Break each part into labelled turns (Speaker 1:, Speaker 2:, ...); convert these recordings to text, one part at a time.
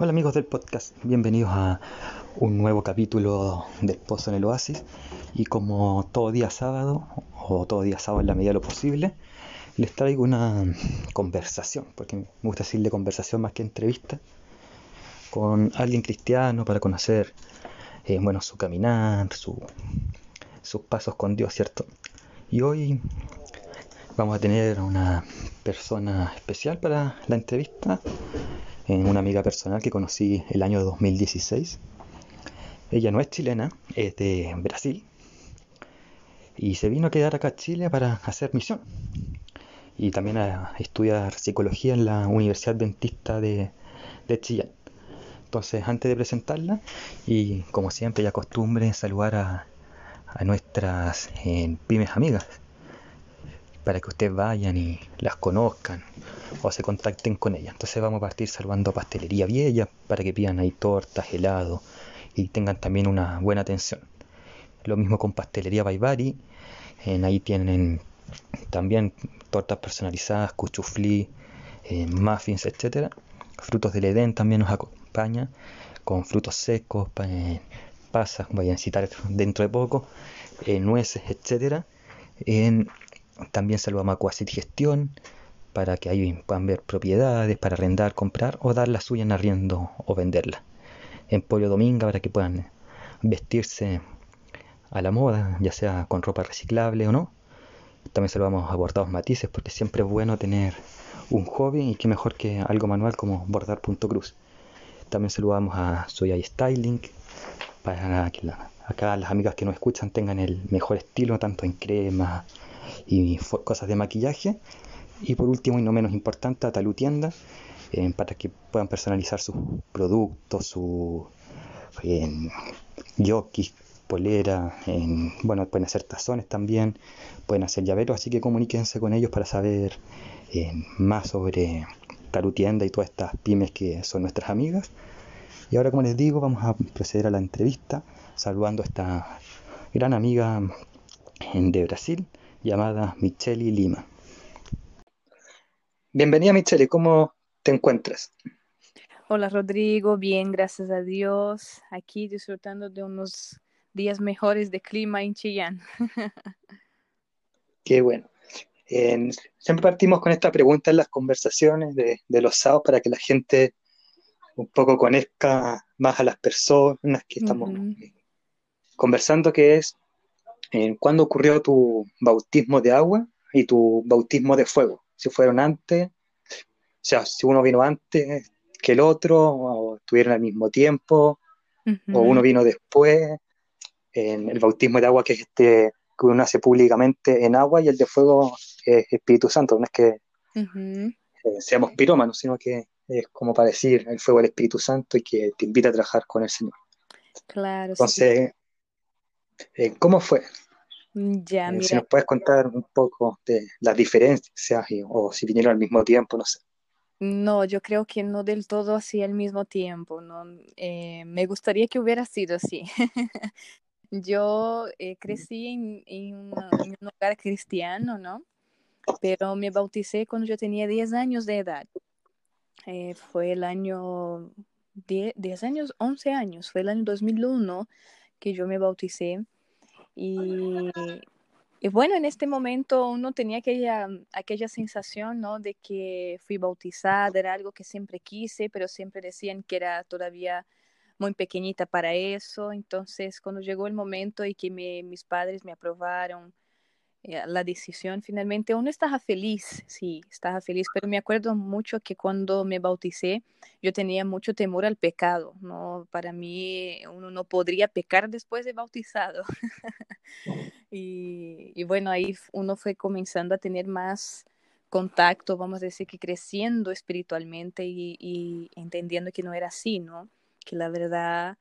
Speaker 1: Hola amigos del podcast, bienvenidos a un nuevo capítulo de Esposo en el Oasis. Y como todo día sábado o todo día sábado en la medida de lo posible les traigo una conversación, porque me gusta decirle conversación más que entrevista, con alguien cristiano para conocer eh, bueno, su caminar, su, sus pasos con Dios, ¿cierto? Y hoy vamos a tener una persona especial para la entrevista una amiga personal que conocí el año 2016. Ella no es chilena, es de Brasil. Y se vino a quedar acá a Chile para hacer misión. Y también a estudiar psicología en la Universidad Dentista de, de Chillán. Entonces, antes de presentarla, y como siempre ya costumbre, saludar a, a nuestras eh, pymes amigas para que ustedes vayan y las conozcan o se contacten con ellas. Entonces vamos a partir salvando Pastelería Vieja para que pidan ahí tortas, helados y tengan también una buena atención. Lo mismo con Pastelería Baibari, en ahí tienen también tortas personalizadas, cuchuflí, eh, muffins, etcétera. Frutos del Edén también nos acompaña con frutos secos, eh, pasas, voy a citar dentro de poco, eh, nueces, etcétera. En también saludamos a Quasit Gestión para que ahí puedan ver propiedades para arrendar, comprar o dar la suya en arriendo o venderla. En Pollo Dominga para que puedan vestirse a la moda, ya sea con ropa reciclable o no. También saludamos a Bordados Matices porque siempre es bueno tener un hobby y qué mejor que algo manual como bordar punto cruz. También saludamos a Soya Styling para que acá las amigas que nos escuchan tengan el mejor estilo tanto en crema, y cosas de maquillaje. Y por último y no menos importante, a Talú Tienda, eh, para que puedan personalizar sus productos, su eh, polera, bueno, pueden hacer tazones también, pueden hacer llaveros, así que comuníquense con ellos para saber eh, más sobre Talú Tienda y todas estas pymes que son nuestras amigas. Y ahora, como les digo, vamos a proceder a la entrevista saludando a esta gran amiga de Brasil, llamada Micheli Lima. Bienvenida Micheli, ¿cómo te encuentras?
Speaker 2: Hola Rodrigo, bien, gracias a Dios. Aquí disfrutando de unos días mejores de clima en Chillán.
Speaker 1: Qué bueno. siempre partimos con esta pregunta en las conversaciones de, los sábados para que la gente un poco conozca más a las personas que estamos conversando, que es ¿Cuándo ocurrió tu bautismo de agua y tu bautismo de fuego? Si fueron antes, o sea, si uno vino antes que el otro, o estuvieron al mismo tiempo, o uno vino después. En el bautismo de agua que es este que uno hace públicamente en agua y el de fuego es Espíritu Santo, no es que eh, seamos pirómanos, sino que es como para decir el fuego del Espíritu Santo y que te invita a trabajar con el Señor.
Speaker 2: Claro.
Speaker 1: Entonces, eh, ¿Cómo fue?
Speaker 2: Mm, ya,
Speaker 1: eh, Si nos puedes contar un poco de las diferencias o si vinieron al mismo tiempo, no sé.
Speaker 2: No, yo creo que no del todo así al mismo tiempo, ¿no? Eh, me gustaría que hubiera sido así. yo crecí en, un hogar cristiano, ¿no? Pero me bauticé cuando yo tenía 10 años de edad. fue el año 10, 10, años, 11 años, fue el año 2001 que yo me bauticé. Y, bueno, en este momento uno tenía aquella, aquella sensación, ¿no? De que fui bautizada, era algo que siempre quise, pero siempre decían que era todavía muy pequeñita para eso. Entonces, cuando llegó el momento y que mis padres me aprobaron, la decisión finalmente uno estaba feliz, sí, estaba feliz, pero me acuerdo mucho que cuando me bauticé yo tenía mucho temor al pecado, ¿no? Para mí uno no podría pecar después de bautizado. y, bueno, ahí uno fue comenzando a tener más contacto, vamos a decir que creciendo espiritualmente y, y entendiendo que no era así, ¿no? Que la verdad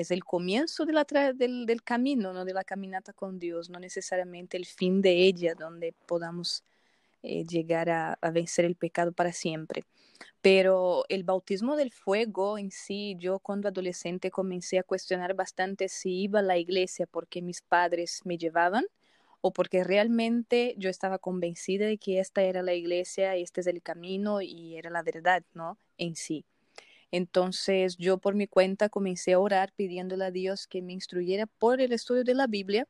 Speaker 2: es el comienzo de la del, del, camino, ¿no? de la caminata con Dios, no necesariamente el fin de ella, donde podamos eh, llegar a, vencer el pecado para siempre. Pero el bautismo del fuego en sí, yo cuando adolescente comencé a cuestionar bastante si iba a la iglesia porque mis padres me llevaban o porque realmente yo estaba convencida de que esta era la iglesia, este es el camino y era la verdad, ¿no? En sí. Entonces yo por mi cuenta comencé a orar pidiéndole a Dios que me instruyera por el estudio de la Biblia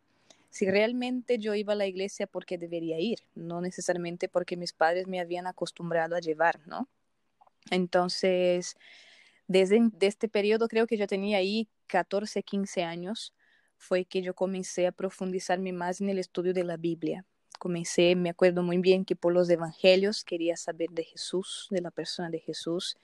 Speaker 2: si realmente yo iba a la iglesia porque debería ir, no necesariamente porque mis padres me habían acostumbrado a llevar, ¿no? Entonces, desde, este periodo creo que yo tenía ahí 14, 15 años, fue que yo comencé a profundizarme más en el estudio de la Biblia. Comencé, me acuerdo muy bien que por los evangelios quería saber de Jesús, de la persona de Jesús,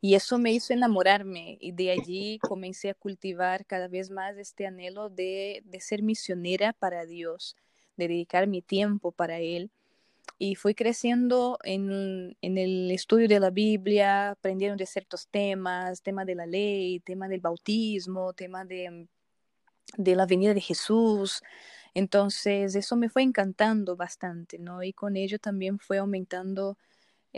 Speaker 2: y eso me hizo enamorarme y de allí comencé a cultivar cada vez más este anhelo de, de ser misionera para Dios, de dedicar mi tiempo para Él y fui creciendo en, en, el estudio de la Biblia, aprendiendo de ciertos temas, tema de la ley, tema del bautismo, tema de, de la venida de Jesús. Entonces eso me fue encantando bastante, ¿no? Y con ello también fue aumentando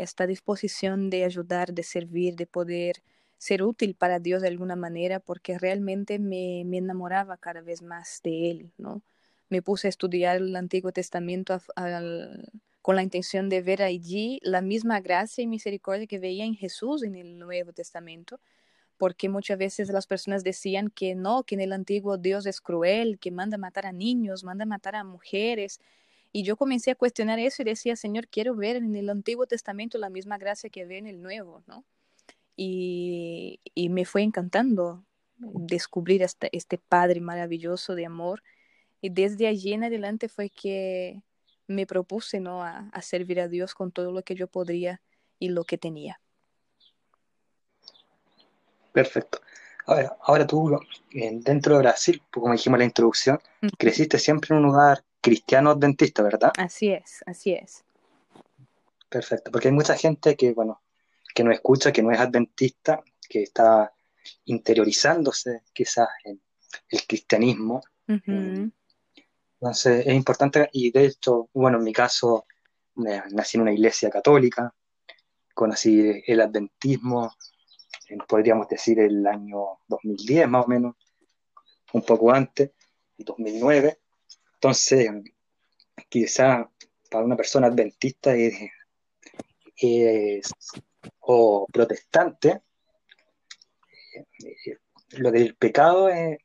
Speaker 2: esta disposición de ayudar, de servir, de poder ser útil para Dios de alguna manera, porque realmente me, me enamoraba cada vez más de Él, ¿no? Me puse a estudiar el Antiguo Testamento con la intención de ver allí la misma gracia y misericordia que veía en Jesús en el Nuevo Testamento, porque muchas veces las personas decían que no, que en el antiguo Dios es cruel, que manda matar a niños, manda matar a mujeres. Y yo comencé a cuestionar eso y decía, Señor, quiero ver en el Antiguo Testamento la misma gracia que veo en el Nuevo, ¿no? Y, y me fue encantando descubrir este, este Padre maravilloso de amor. Y desde allí en adelante fue que me propuse ¿no? a, servir a Dios con todo lo que yo podría y lo que tenía.
Speaker 1: Perfecto. Ahora, ahora tú, dentro de Brasil, pues, como dijimos en la introducción, creciste siempre en un lugar cristiano adventista, ¿verdad?
Speaker 2: Así es, así es.
Speaker 1: Perfecto, porque hay mucha gente que, bueno, que no escucha, que no es adventista, que está interiorizándose quizás en el cristianismo, entonces es importante, y de hecho, bueno, en mi caso, nací en una iglesia católica, conocí el adventismo, podríamos decir el año 2010 más o menos, un poco antes, 2009. Entonces, quizá para una persona adventista es, o protestante, eh, lo del pecado es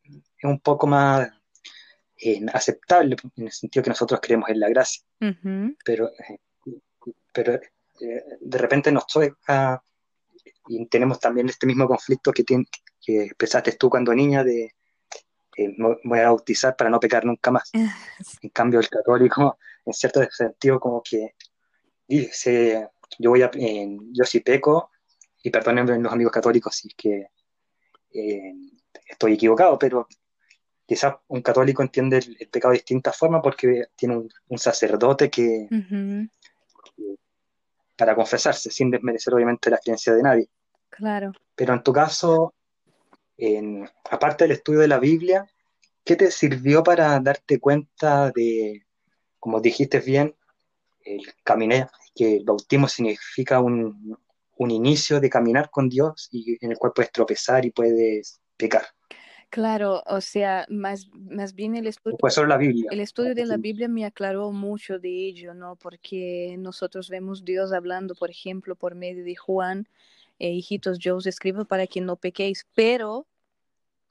Speaker 1: un poco más aceptable, en el sentido que nosotros creemos en la gracia. Pero, eh, pero eh, de repente nos toca, y tenemos también este mismo conflicto que, tiene, que expresaste tú cuando niña de eh, voy a bautizar para no pecar nunca más. en cambio, el católico, en cierto sentido, como que dice, yo voy a, yo sí peco, y perdónenme los amigos católicos si es que estoy equivocado, pero quizás un católico entiende el, pecado de distintas formas porque tiene un, sacerdote que, para confesarse, sin desmerecer obviamente la creencia de nadie.
Speaker 2: Claro.
Speaker 1: Pero en tu caso, en, aparte del estudio de la Biblia, ¿qué te sirvió para darte cuenta de, como dijiste bien, el caminar, que el bautismo significa un, un inicio de caminar con Dios y en el cual puedes tropezar y puedes pecar?
Speaker 2: Claro, o sea, más, más bien el estudio,
Speaker 1: pues la Biblia.
Speaker 2: el estudio de la Biblia me aclaró mucho de ello, ¿no? Porque nosotros vemos Dios hablando, por ejemplo, por medio de Juan, eh, hijitos, yo os escribo para que no pequéis, pero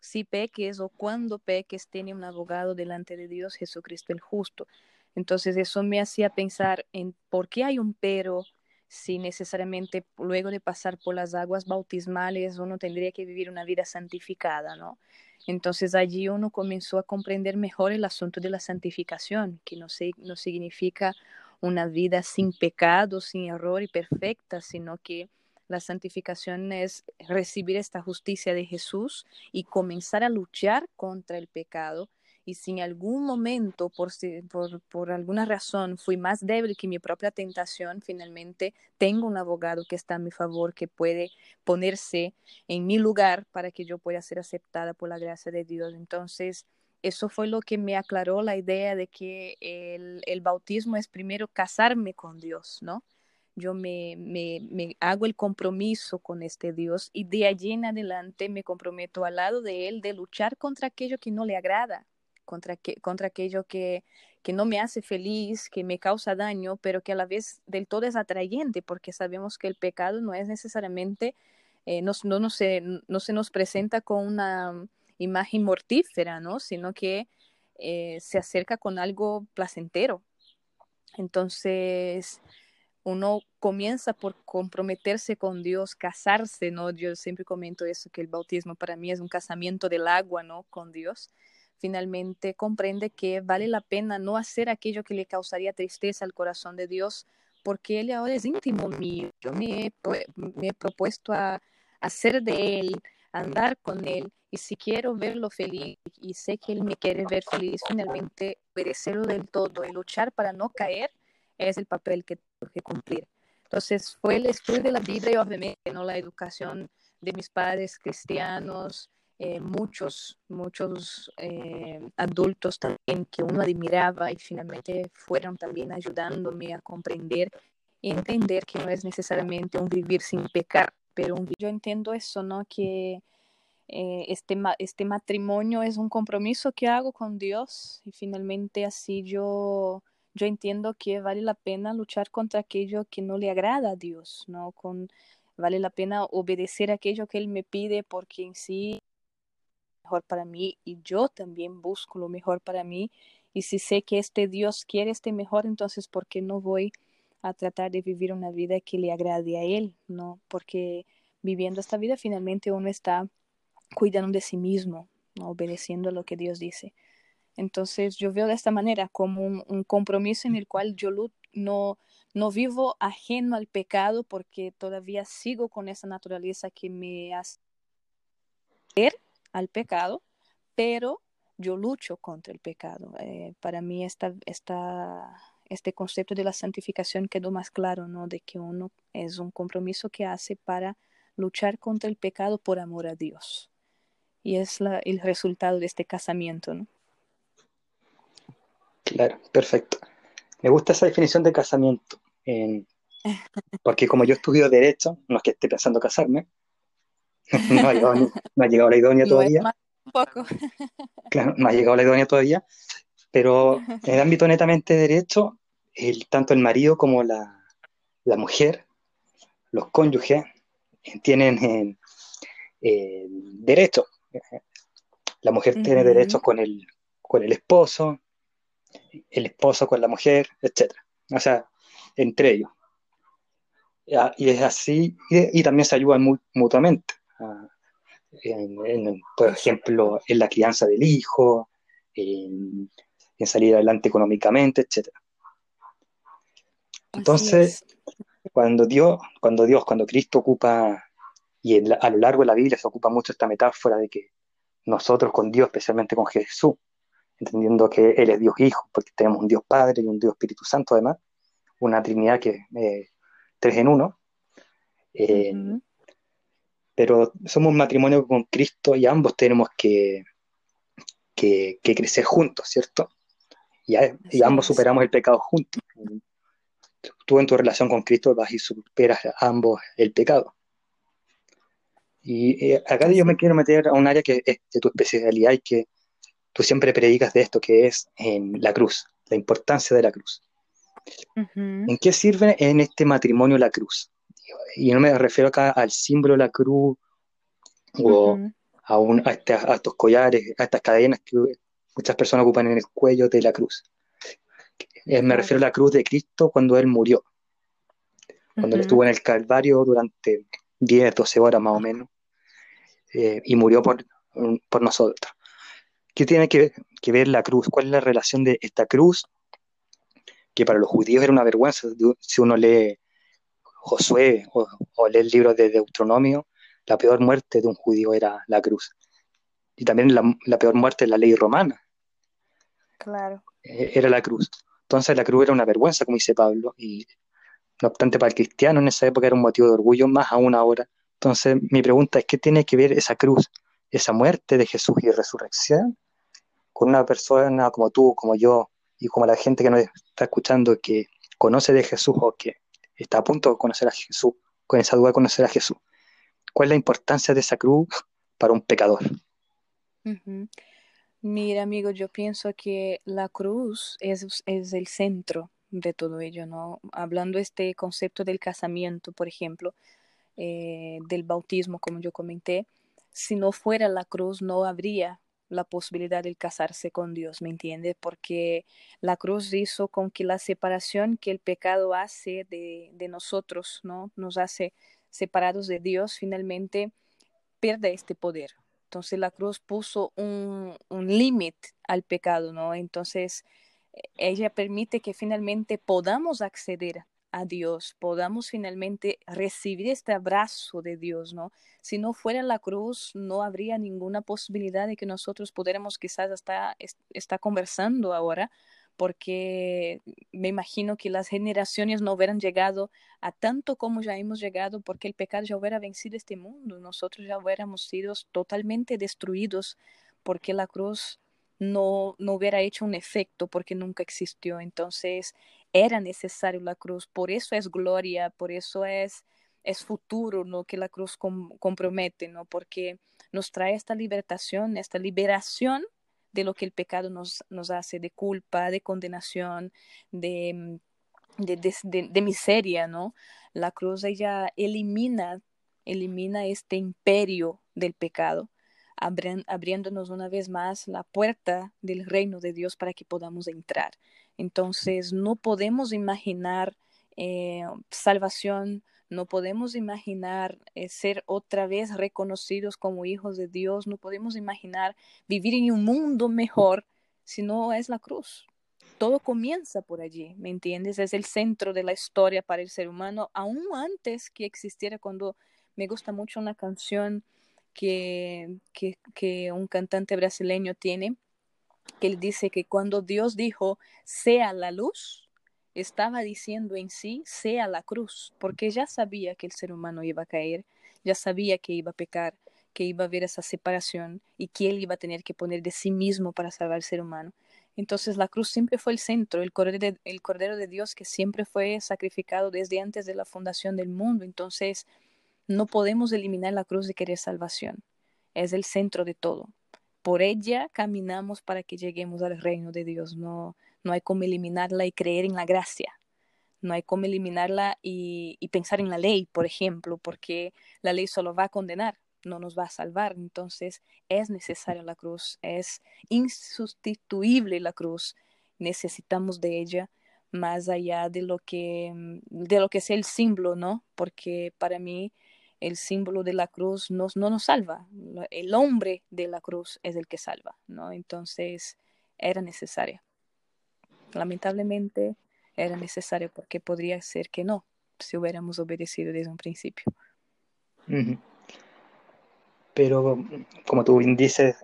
Speaker 2: si peques o cuando peques, tiene un abogado delante de Dios, Jesucristo el justo. Entonces eso me hacía pensar en por qué hay un pero si necesariamente luego de pasar por las aguas bautismales uno tendría que vivir una vida santificada, ¿no? Entonces allí uno comenzó a comprender mejor el asunto de la santificación, que no, no significa una vida sin pecado, sin error y perfecta, sino que la santificación es recibir esta justicia de Jesús y comenzar a luchar contra el pecado y si en algún momento, por, por, por, alguna razón, fui más débil que mi propia tentación, finalmente tengo un abogado que está a mi favor, que puede ponerse en mi lugar para que yo pueda ser aceptada por la gracia de Dios. Entonces, eso fue lo que me aclaró la idea de que el, el bautismo es primero casarme con Dios, ¿no? Yo me, me, me, hago el compromiso con este Dios y de allí en adelante me comprometo al lado de Él de luchar contra aquello que no le agrada, contra, que, contra aquello que, que no me hace feliz, que me causa daño, pero que a la vez del todo es atrayente, porque sabemos que el pecado no es necesariamente eh, no, no, se, no se nos presenta con una imagen mortífera, ¿no? Sino que eh, se acerca con algo placentero. Entonces, uno comienza por comprometerse con Dios, casarse, ¿no? Yo siempre comento eso, que el bautismo para mí es un casamiento del agua, ¿no? Con Dios. Finalmente comprende que vale la pena no hacer aquello que le causaría tristeza al corazón de Dios, porque Él ahora es íntimo mío. Yo me he, propuesto a hacer de Él, andar con Él, y si quiero verlo feliz y sé que Él me quiere ver feliz, finalmente obedecerlo del todo y luchar para no caer es el papel que tengo que cumplir. Entonces fue el estudio de la vida y obviamente no la educación de mis padres cristianos, eh, muchos, muchos eh, adultos también que uno admiraba y finalmente fueron también ayudándome a comprender y entender que no es necesariamente un vivir sin pecar, pero yo entiendo eso, ¿no? Que eh, este, este matrimonio es un compromiso que hago con Dios y finalmente así yo, yo entiendo que vale la pena luchar contra aquello que no le agrada a Dios, ¿no? Con, vale la pena obedecer aquello que Él me pide porque en sí mejor para mí y yo también busco lo mejor para mí y si sé que este Dios quiere este mejor, entonces ¿por qué no voy a tratar de vivir una vida que le agrade a Él? ¿no? Porque viviendo esta vida finalmente uno está cuidando de sí mismo, obedeciendo lo que Dios dice. Entonces yo veo de esta manera como un, compromiso en el cual yo no, no vivo ajeno al pecado porque todavía sigo con esa naturaleza que me hace ver al pecado, pero yo lucho contra el pecado. Eh, para mí esta, esta, este concepto de la santificación quedó más claro, ¿no? De que uno es un compromiso que hace para luchar contra el pecado por amor a Dios y es la, el resultado de este casamiento, ¿no?
Speaker 1: Claro, perfecto. Me gusta esa definición de casamiento, porque como yo estudio Derecho, no es que esté pensando casarme, no, ha llegado, no ha llegado la idónea todavía. poco. claro, no ha llegado la idónea todavía, pero en el ámbito netamente de Derecho, el, tanto el marido como la, la mujer, los cónyuges, tienen eh, derecho la mujer tiene derechos con el, con el esposo, el esposo con la mujer, etc. O sea, entre ellos. Y es así, y, también se ayudan mutuamente. Ah, por ejemplo, en la crianza del hijo, en, salir adelante económicamente, etc. Entonces, cuando Dios, cuando Dios, cuando Cristo ocupa y a lo largo de la Biblia se ocupa mucho esta metáfora de que nosotros con Dios, especialmente con Jesús, entendiendo que Él es Dios Hijo, porque tenemos un Dios Padre y un Dios Espíritu Santo además, una Trinidad que es eh, tres en uno. Eh, pero somos un matrimonio con Cristo y ambos tenemos que, que, crecer juntos, ¿cierto? Y, y ambos superamos el pecado juntos. Tú en tu relación con Cristo vas y superas ambos el pecado. Y eh, acá yo me quiero meter a un área que es de tu especialidad y que tú siempre predicas de esto, que es en la cruz, la importancia de la cruz. ¿En qué sirve en este matrimonio la cruz? Y no me refiero acá al símbolo de la cruz o a, un, este, a, estos collares, a estas cadenas que muchas personas ocupan en el cuello de la cruz. Eh, me refiero a la cruz de Cristo cuando Él murió, cuando Él estuvo en el Calvario durante 10, 12 horas más o menos, eh, y murió por, por nosotros. ¿Qué tiene que, ver la cruz? ¿Cuál es la relación de esta cruz? Que para los judíos era una vergüenza. Si uno lee Josué o, lee el libro de Deuteronomio, la peor muerte de un judío era la cruz. Y también la, peor muerte de la ley romana.
Speaker 2: Claro.
Speaker 1: Eh, era la cruz. Entonces la cruz era una vergüenza, como dice Pablo, y no obstante, para el cristiano en esa época era un motivo de orgullo, más aún ahora. Entonces, mi pregunta es, ¿qué tiene que ver esa cruz, esa muerte de Jesús y resurrección con una persona como tú, como yo, y como la gente que nos está escuchando que conoce de Jesús o que está a punto de conocer a Jesús, con esa duda de conocer a Jesús? ¿Cuál es la importancia de esa cruz para un pecador?
Speaker 2: Mira, amigo, yo pienso que la cruz es, es el centro de todo ello, ¿no? Hablando este concepto del casamiento, por ejemplo, eh, del bautismo, como yo comenté, si no fuera la cruz no habría la posibilidad de casarse con Dios, ¿me entiende? Porque la cruz hizo con que la separación que el pecado hace de, nosotros, ¿no? Nos hace separados de Dios, finalmente pierde este poder. Entonces la cruz puso un, un límite al pecado, ¿no? Entonces ella permite que finalmente podamos acceder a Dios, podamos finalmente recibir este abrazo de Dios, ¿no? Si no fuera la cruz, no habría ninguna posibilidad de que nosotros pudiéramos quizás hasta estar conversando ahora, porque me imagino que las generaciones no hubieran llegado a tanto como ya hemos llegado, porque el pecado ya hubiera vencido este mundo, nosotros ya hubiéramos sido totalmente destruidos, porque la cruz no, no hubiera hecho un efecto, porque nunca existió. Entonces, era necesario la cruz, por eso es gloria, por eso es, es futuro ¿no? que la cruz compromete, ¿no? porque nos trae esta libertación, esta liberación de lo que el pecado nos, nos hace, de culpa, de condenación, de, de, de, miseria, ¿no? La cruz ella elimina, elimina este imperio del pecado, abriéndonos una vez más la puerta del reino de Dios para que podamos entrar. Entonces, no podemos imaginar eh, salvación, no podemos imaginar eh, ser otra vez reconocidos como hijos de Dios, no podemos imaginar vivir en un mundo mejor si no es la cruz. Todo comienza por allí, ¿me entiendes? Es el centro de la historia para el ser humano, aún antes que existiera cuando me gusta mucho una canción que, que, que un cantante brasileño tiene, que él dice que cuando Dios dijo, sea la luz, estaba diciendo en sí, sea la cruz, porque ya sabía que el ser humano iba a caer, ya sabía que iba a pecar, que iba a haber esa separación y que él iba a tener que poner de sí mismo para salvar al ser humano. Entonces la cruz siempre fue el centro, el cordero, de, el cordero de Dios que siempre fue sacrificado desde antes de la fundación del mundo. Entonces no podemos eliminar la cruz de querer salvación. Es el centro de todo por ella caminamos para que lleguemos al reino de Dios. No, no hay como eliminarla y creer en la gracia. No hay como eliminarla y, pensar en la ley, por ejemplo, porque la ley solo va a condenar, no nos va a salvar. Entonces es necesaria la cruz, es insustituible la cruz. Necesitamos de ella más allá de lo que, de lo que es el símbolo, ¿no? Porque para mí el símbolo de la cruz no nos salva. El hombre de la cruz es el que salva, ¿no? Entonces era necesario. Lamentablemente era necesario porque podría ser que no, si hubiéramos obedecido desde un principio.
Speaker 1: Pero, como tú dices,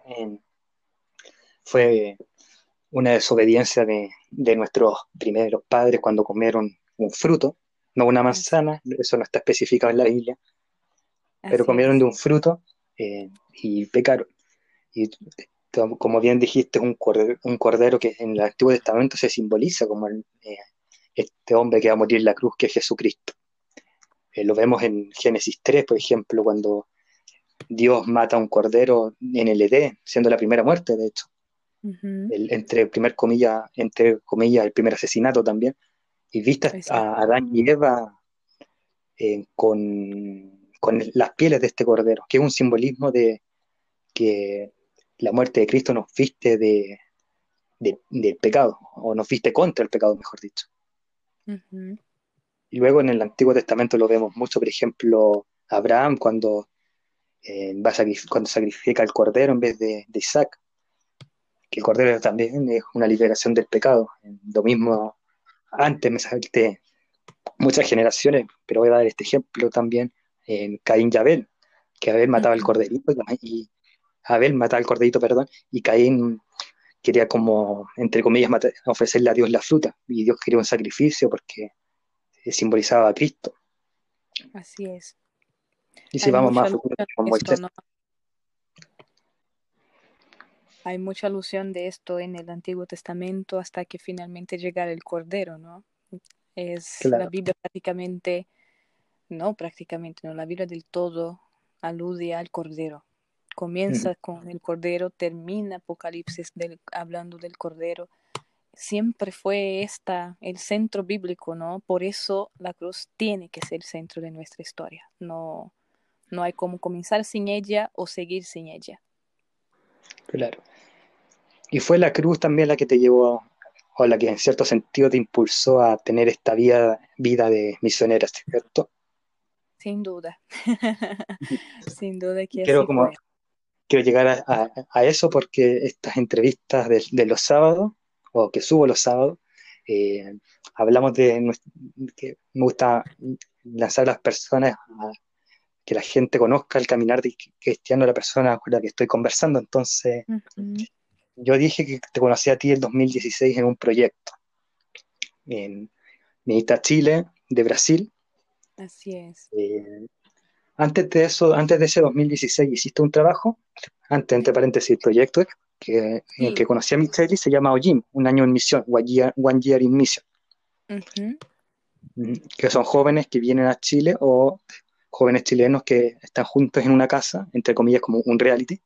Speaker 1: fue una desobediencia de, de nuestros primeros padres cuando comieron un fruto, no una manzana, eso no está especificado en la Biblia, pero comieron de un fruto eh, y pecaron. Y como bien dijiste, un cordero, un cordero que en el Antiguo Testamento se simboliza como eh, este hombre que va a morir en la cruz, que es Jesucristo. Eh, lo vemos en Génesis 3, por ejemplo, cuando Dios mata a un cordero en el Edén, siendo la primera muerte, de hecho. el, entre, primer comilla, entre comillas, el primer asesinato también. Y vista a Adán y Eva con con las pieles de este cordero, que es un simbolismo de que la muerte de Cristo nos viste de, del pecado, o nos viste contra el pecado, mejor dicho. Y luego en el Antiguo Testamento lo vemos mucho, por ejemplo, Abraham cuando, eh, va cuando sacrifica el cordero en vez de, Isaac, que el cordero también es una liberación del pecado. Lo mismo, antes me salté muchas generaciones, pero voy a dar este ejemplo también, en Caín y Abel, que Abel mataba el corderito y Abel mataba el corderito, perdón, y Caín quería como, entre comillas, ofrecerle a Dios la fruta, y Dios quería un sacrificio porque simbolizaba a Cristo.
Speaker 2: Así es.
Speaker 1: Y si vamos más como
Speaker 2: Hay mucha alusión de esto en el Antiguo Testamento hasta que finalmente llegara el Cordero, ¿no? Es la Biblia prácticamente no, prácticamente no. La Biblia del todo alude al Cordero. Comienza con el Cordero, termina Apocalipsis hablando del Cordero. siempre fue esta el centro bíblico, ¿no? Por eso la cruz tiene que ser el centro de nuestra historia. No, no hay como comenzar sin ella o seguir sin ella.
Speaker 1: Claro. Y fue la cruz también la que te llevó, o la que en cierto sentido te impulsó a tener esta vida, vida de misionera, ¿cierto?
Speaker 2: Sin duda. sin duda que
Speaker 1: quiero, como, quiero llegar a, eso porque estas entrevistas de, los sábados, o que subo los sábados, eh, hablamos de que me gusta lanzar a las personas a que la gente conozca el caminar de cristiano de la persona con la que estoy conversando. Entonces, yo dije que te conocí a ti el 2016 en un proyecto en Medita Chile, de Brasil.
Speaker 2: Así es.
Speaker 1: Eh, antes de eso, antes de ese 2016, hiciste un trabajo, antes, entre paréntesis, proyecto que, en el que conocí a Michelle se llama OJIM, un año en misión, One Year, in Mission. Que son jóvenes que vienen a Chile o jóvenes chilenos que están juntos en una casa, entre comillas, como un reality,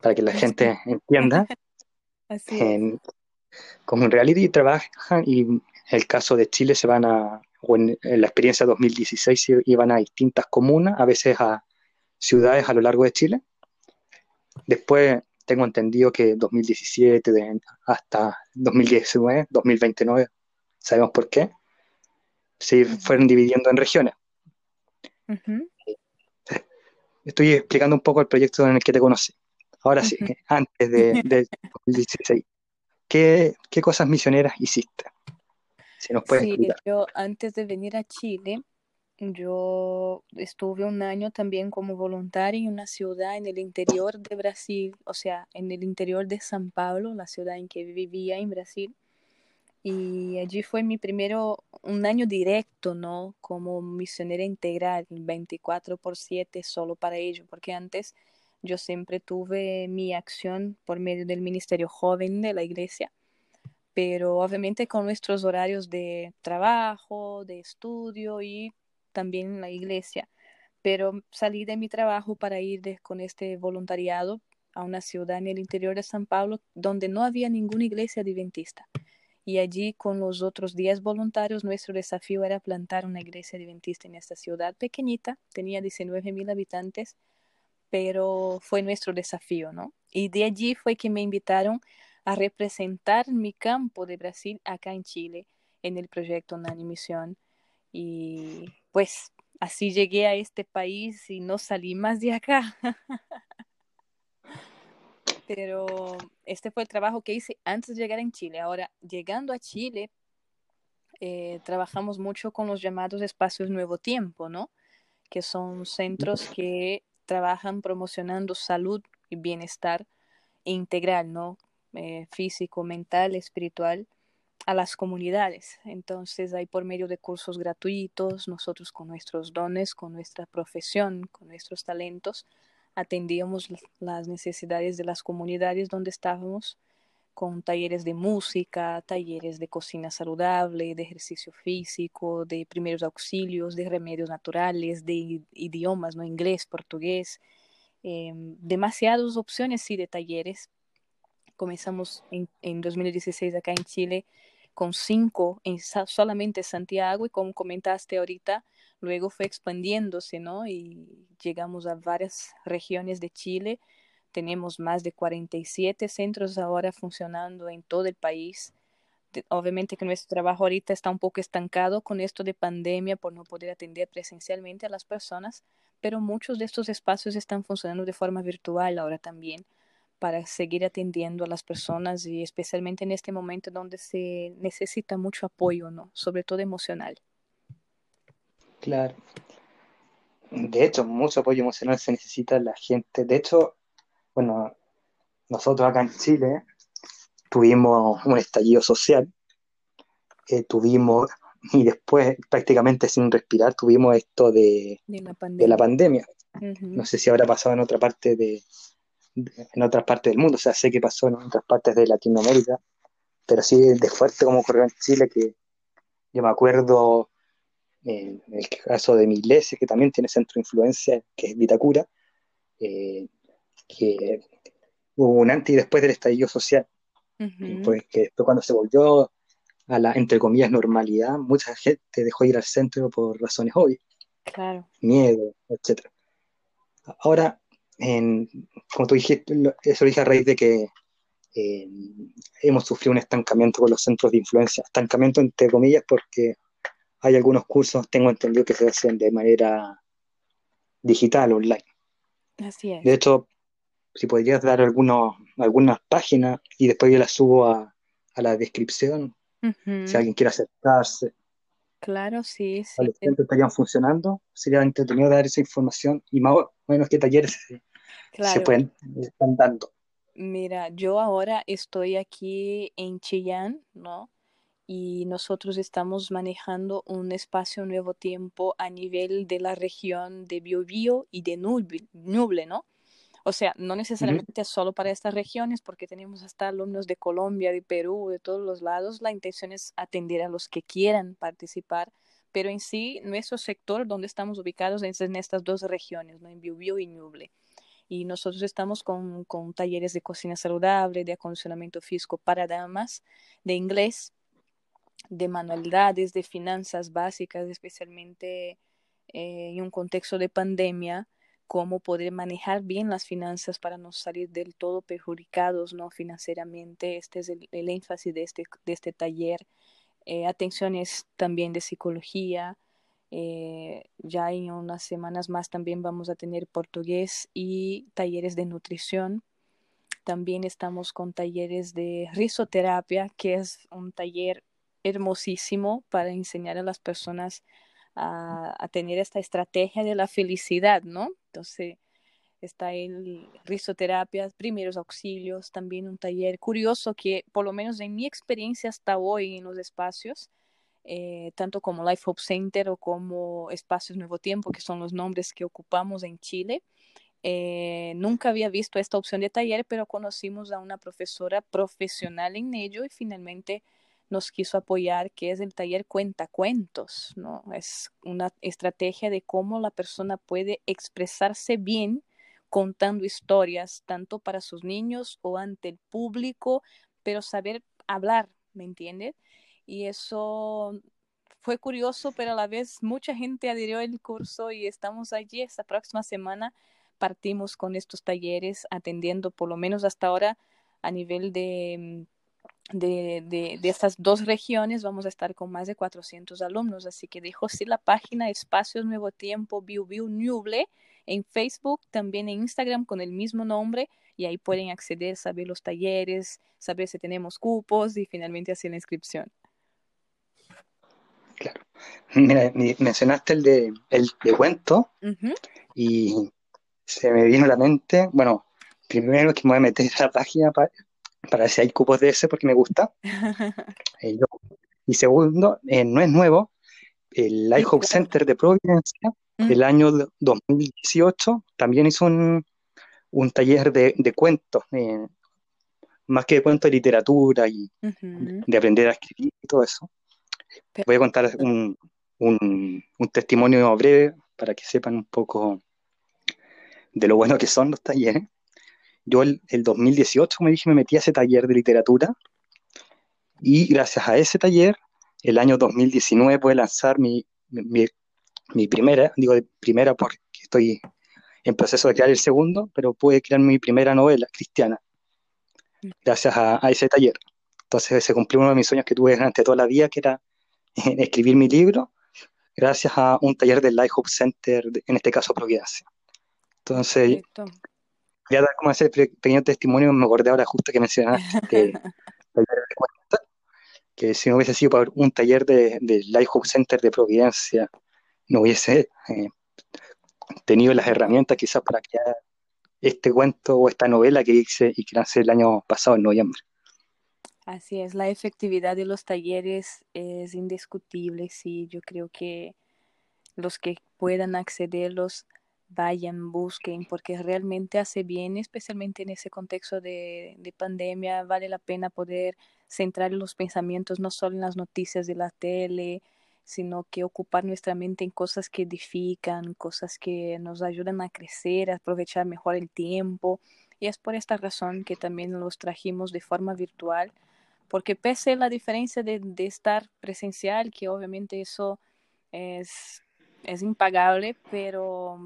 Speaker 1: para que la gente entienda. como un reality y trabajan y en el caso de Chile se van a, o en, la experiencia 2016 se iban a distintas comunas, a veces a ciudades a lo largo de Chile. Después tengo entendido que 2017 hasta 2019, 2029, sabemos por qué, se fueron dividiendo en regiones. Estoy explicando un poco el proyecto en el que te conocí. Ahora sí, antes de, 2016. ¿Qué, cosas misioneras hiciste?
Speaker 2: Si nos puedes sí, yo antes de venir a Chile, yo estuve un año también como voluntaria en una ciudad en el interior de Brasil, o sea, en el interior de San Pablo, la ciudad en que vivía en Brasil. Y allí fue mi primero, un año directo, ¿no? Como misionera integral, 24 por 7 solo para ello, porque antes yo siempre tuve mi acción por medio del Ministerio Joven de la Iglesia, pero obviamente con nuestros horarios de trabajo, de estudio y también la iglesia. Pero salí de mi trabajo para ir con este voluntariado a una ciudad en el interior de San Pablo donde no había ninguna iglesia adventista y allí con los otros 10 voluntarios nuestro desafío era plantar una iglesia adventista en esta ciudad pequeñita, tenía 19 mil habitantes, pero fue nuestro desafío, ¿no? Y de allí fue que me invitaron a representar mi campo de Brasil acá en Chile en el proyecto Nani Misión y pues así llegué a este país y no salí más de acá. pero este fue el trabajo que hice antes de llegar en Chile. Ahora, llegando a Chile, eh, trabajamos mucho con los llamados espacios Nuevo Tiempo, ¿no? Que son centros que trabajan promocionando salud y bienestar integral, ¿no? Eh, físico, mental, espiritual a las comunidades. Entonces, hay por medio de cursos gratuitos, nosotros con nuestros dones, con nuestra profesión, con nuestros talentos, atendíamos las necesidades de las comunidades donde estábamos con talleres de música, talleres de cocina saludable, de ejercicio físico, de primeros auxilios, de remedios naturales, de idiomas, ¿no? inglés, portugués, eh, demasiadas opciones sí de talleres. Comenzamos en, en 2016 acá en Chile con cinco en solamente Santiago y como comentaste ahorita, luego fue expandiéndose, ¿no? Y llegamos a varias regiones de Chile. Tenemos más de 47 centros ahora funcionando en todo el país. Obviamente que nuestro trabajo ahorita está un poco estancado con esto de pandemia por no poder atender presencialmente a las personas, pero muchos de estos espacios están funcionando de forma virtual ahora también para seguir atendiendo a las personas y especialmente en este momento donde se necesita mucho apoyo, ¿no? Sobre todo emocional.
Speaker 1: Claro. De hecho, mucho apoyo emocional se necesita la gente. De hecho, bueno, nosotros acá en Chile tuvimos un estallido social, eh, tuvimos, y después prácticamente sin respirar, tuvimos esto de, la pandemia. No sé si habrá pasado en otra parte de, en otras partes del mundo, o sea, sé que pasó en otras partes de Latinoamérica, pero sí de fuerte como ocurrió en Chile, que yo me acuerdo en el caso de mi iglesia, que también tiene centro de influencia, que es Vitacura, eh, que hubo un antes y después del estallido social. pues que después cuando se volvió a la, entre comillas, normalidad, mucha gente dejó ir al centro por razones obvias.
Speaker 2: Claro.
Speaker 1: Miedo, etc. Ahora, en, como tú dijiste, eso lo dije a raíz de que eh, hemos sufrido un estancamiento con los centros de influencia. Estancamiento entre comillas porque hay algunos cursos, tengo entendido, que se hacen de manera digital, online.
Speaker 2: Así es.
Speaker 1: De hecho, si podrías dar algunos, algunas páginas y después yo las subo a, a la descripción, si alguien quiere acercarse.
Speaker 2: Claro, sí, sí.
Speaker 1: estarían funcionando, sería entretenido dar esa información y más o menos qué talleres se pueden, están dando.
Speaker 2: Mira, yo ahora estoy aquí en Chillán, ¿no? Y nosotros estamos manejando un espacio Nuevo Tiempo a nivel de la región de Biobío y de Nuble, ¿no? O sea, no necesariamente solo para estas regiones, porque tenemos hasta alumnos de Colombia, de Perú, de todos los lados. La intención es atender a los que quieran participar, pero en sí, nuestro sector, donde estamos ubicados, es en estas dos regiones, ¿no? en Biobío y Ñuble y nosotros estamos con, con, talleres de cocina saludable, de acondicionamiento físico para damas, de inglés, de manualidades, de finanzas básicas, especialmente eh, en un contexto de pandemia, cómo poder manejar bien las finanzas para no salir del todo perjudicados no financieramente. Este es el, énfasis de este, de este taller. Eh, atenciones también de psicología, eh, ya en unas semanas más también vamos a tener portugués y talleres de nutrición. También estamos con talleres de risoterapia, que es un taller hermosísimo para enseñar a las personas a, a tener esta estrategia de la felicidad, ¿no? Entonces, está el risoterapia, primeros auxilios, también un taller curioso que por lo menos en mi experiencia hasta hoy en los espacios, eh, tanto como Life Hope Center o como Espacios Nuevo Tiempo, que son los nombres que ocupamos en Chile. Eh, nunca había visto esta opción de taller, pero conocimos a una profesora profesional en ello y finalmente nos quiso apoyar, que es el taller Cuentacuentos, ¿no? Es una estrategia de cómo la persona puede expresarse bien contando historias, tanto para sus niños o ante el público, pero saber hablar, ¿me entiendes? Y eso fue curioso, pero a la vez mucha gente adhirió al curso y estamos allí esta próxima semana. Partimos con estos talleres atendiendo por lo menos hasta ahora a nivel de, de, de, estas dos regiones vamos a estar con más de 400 alumnos, así que dejo sí la página Espacios Nuevo Tiempo Biu Biu Nuble en Facebook, también en Instagram con el mismo nombre y ahí pueden acceder, saber los talleres, saber si tenemos cupos y finalmente hacer la inscripción.
Speaker 1: Claro. Mira, mencionaste el de, el de cuento y se me vino a la mente, bueno, primero que me voy a meter a la página para, ver si hay cupos de ese porque me gusta. Eh, y segundo, eh, no es nuevo, el Life Hope Center de Providencia, el año 2018, también hizo un, un taller de, de cuentos, eh, más que de cuentos de literatura y de aprender a escribir y todo eso. Voy a contar un, un, testimonio breve para que sepan un poco de lo bueno que son los talleres. Yo el, 2018, me dije, me metí a ese taller de literatura y gracias a ese taller, el año 2019 pude lanzar mi, mi, primera, digo de primera porque estoy en proceso de crear el segundo, pero pude crear mi primera novela cristiana gracias a, a ese taller. Entonces se cumplió uno de mis sueños que tuve durante toda la vida, que era en escribir mi libro gracias a un taller del Life Hope Center, en este caso Providencia. Entonces, voy a dar como ese pequeño testimonio, me acordé ahora justo que mencionaste que si no hubiese sido por un taller del de Life Hope Center de Providencia, no hubiese eh, tenido las herramientas quizás para crear este cuento o esta novela que hice y que lancé el año pasado, en noviembre.
Speaker 2: Así es, la efectividad de los talleres es indiscutible, sí, yo creo que los que puedan accederlos vayan, busquen, porque realmente hace bien, especialmente en ese contexto de, de, pandemia, vale la pena poder centrar los pensamientos no solo en las noticias de la tele, sino que ocupar nuestra mente en cosas que edifican, cosas que nos ayudan a crecer, a aprovechar mejor el tiempo. Y es por esta razón que también los trajimos de forma virtual, porque pese a la diferencia de, de estar presencial, que obviamente eso es, es impagable, pero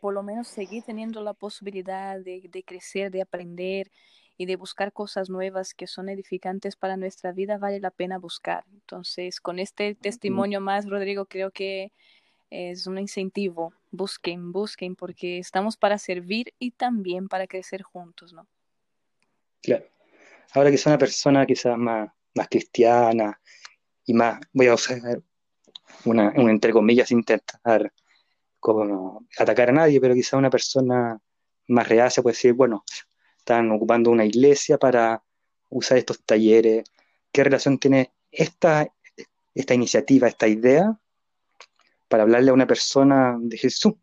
Speaker 2: por lo menos seguir teniendo la posibilidad de, de, crecer, de aprender y de buscar cosas nuevas que son edificantes para nuestra vida, vale la pena buscar. Entonces, con este testimonio más, Rodrigo, creo que es un incentivo. Busquen, busquen, porque estamos para servir y también para crecer juntos, ¿no?
Speaker 1: Claro. Ahora que una persona quizás más, más cristiana y más, voy a usar una, una entre comillas, intentar como atacar a nadie, pero quizás una persona más reacia puede decir, bueno, están ocupando una iglesia para usar estos talleres. ¿Qué relación tiene esta, esta iniciativa, esta idea para hablarle a una persona de Jesús.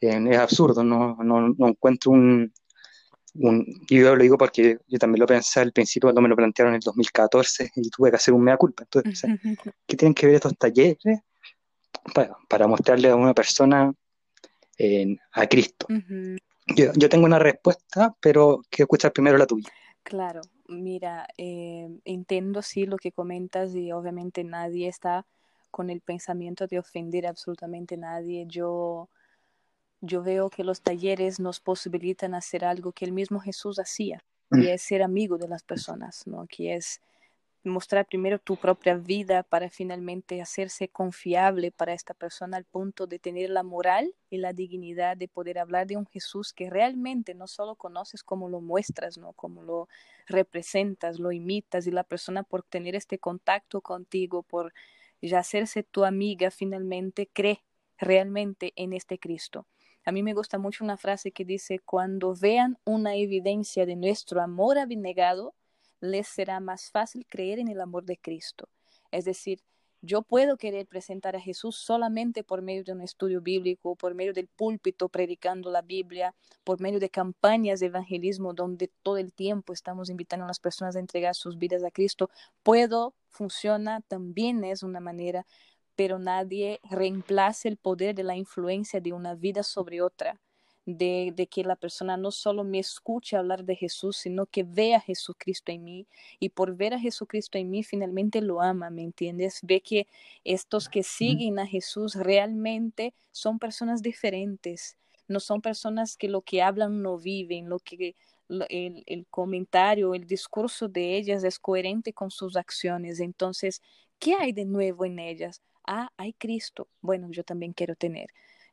Speaker 1: es absurdo, no, no, encuentro un, un, yo lo digo porque yo también lo pensé al principio cuando me lo plantearon en el 2014 y tuve que hacer un mea culpa. Entonces, ¿qué tienen que ver estos talleres para, para mostrarle a una persona a Cristo? yo, yo, tengo una respuesta, pero quiero escuchar primero la tuya.
Speaker 2: Claro, mira, eh, entiendo sí lo que comentas y obviamente nadie está con el pensamiento de ofender absolutamente a nadie. Yo, yo veo que los talleres nos posibilitan hacer algo que el mismo Jesús hacía, y mm. es ser amigo de las personas, ¿no? Que es mostrar primero tu propia vida para finalmente hacerse confiable para esta persona al punto de tener la moral y la dignidad de poder hablar de un Jesús que realmente no solo conoces como lo muestras, ¿no? Como lo representas, lo imitas y la persona por tener este contacto contigo, por ya hacerse tu amiga finalmente cree realmente en este Cristo. A mí me gusta mucho una frase que dice, cuando vean una evidencia de nuestro amor abnegado, les será más fácil creer en el amor de Cristo. Es decir, yo puedo querer presentar a Jesús solamente por medio de un estudio bíblico, por medio del púlpito predicando la Biblia, por medio de campañas de evangelismo donde todo el tiempo estamos invitando a las personas a entregar sus vidas a Cristo. Puedo, funciona, también es una manera, pero nadie reemplace el poder de la influencia de una vida sobre otra de, que la persona no solo me escuche hablar de Jesús, sino que vea a Jesucristo en mí y por ver a Jesucristo en mí finalmente lo ama, ¿me entiendes? Ve que estos que siguen a Jesús realmente son personas diferentes, no son personas que lo que hablan no viven, lo que el, el, comentario, el discurso de ellas es coherente con sus acciones. Entonces, ¿qué hay de nuevo en ellas? Ah, hay Cristo. Bueno, yo también quiero tener.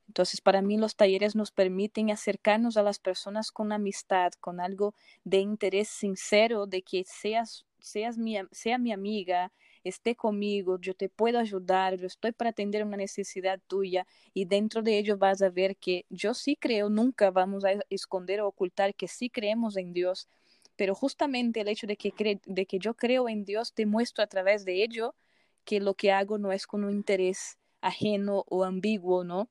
Speaker 2: Entonces, para mí los talleres nos permiten acercarnos a las personas con amistad, con algo de interés sincero, de que seas, seas mi, sea mi amiga, esté conmigo, yo te puedo ayudar, yo estoy para atender una necesidad tuya y dentro de ello vas a ver que yo sí creo, nunca vamos a esconder o ocultar que sí creemos en Dios, pero justamente el hecho de que, de que yo creo en Dios te muestro a través de ello que lo que hago no es con un interés ajeno o ambiguo, ¿no?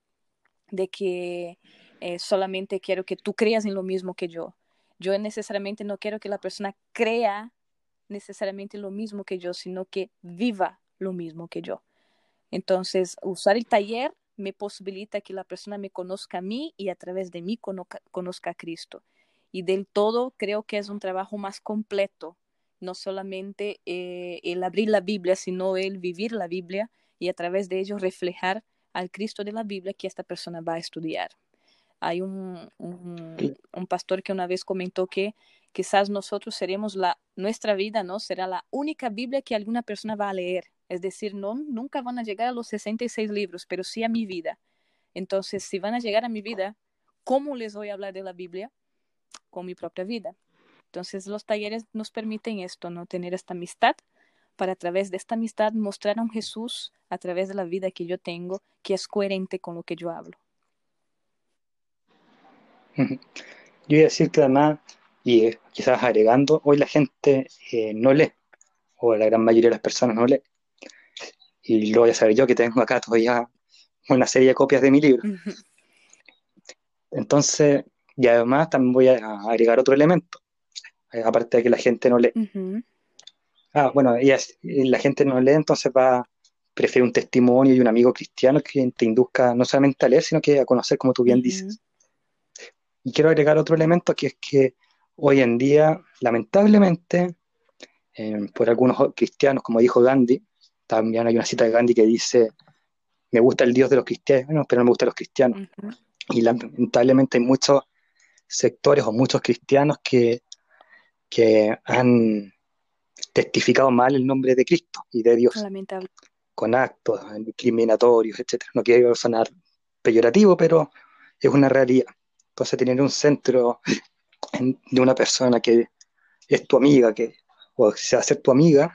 Speaker 2: de que eh, solamente quiero que tú creas en lo mismo que yo. Yo necesariamente no quiero que la persona crea necesariamente lo mismo que yo, sino que viva lo mismo que yo. Entonces, usar el taller me posibilita que la persona me conozca a mí y a través de mí conozca, a Cristo. Y del todo creo que es un trabajo más completo, no solamente eh, el abrir la Biblia, sino el vivir la Biblia y a través de ello reflejar al Cristo de la Biblia que esta persona va a estudiar. Hay un, un, pastor que una vez comentó que quizás nosotros seremos la, nuestra vida, ¿no? Será la única Biblia que alguna persona va a leer. Es decir, no, nunca van a llegar a los 66 libros, pero sí a mi vida. Entonces, si van a llegar a mi vida, ¿cómo les voy a hablar de la Biblia? Con mi propia vida. Entonces, los talleres nos permiten esto, ¿no? Tener esta amistad para a través de esta amistad mostrar a un Jesús a través de la vida que yo tengo que es coherente con lo que yo hablo.
Speaker 1: Yo voy a decir que además, y eh, quizás agregando, hoy la gente eh, no lee, o la gran mayoría de las personas no lee. Y lo voy a saber yo que tengo acá todavía una serie de copias de mi libro. Entonces, y además también voy a agregar otro elemento, aparte de que la gente no lee. Ah, bueno, la gente no lee, entonces va, prefiere un testimonio y un amigo cristiano que te induzca no solamente a leer, sino que a conocer, como tú bien dices. Y quiero agregar otro elemento que es que hoy en día, lamentablemente, eh, por algunos cristianos, como dijo Gandhi, también hay una cita de Gandhi que dice, me gusta el Dios de los cristianos, pero no me gustan los cristianos. Y lamentablemente hay muchos sectores o muchos cristianos que, que han testificado mal el nombre de Cristo y de Dios. Con actos discriminatorios, etc. No quiero sonar peyorativo, pero es una realidad. Entonces, tener un centro de una persona que es tu amiga, que o se va a ser tu amiga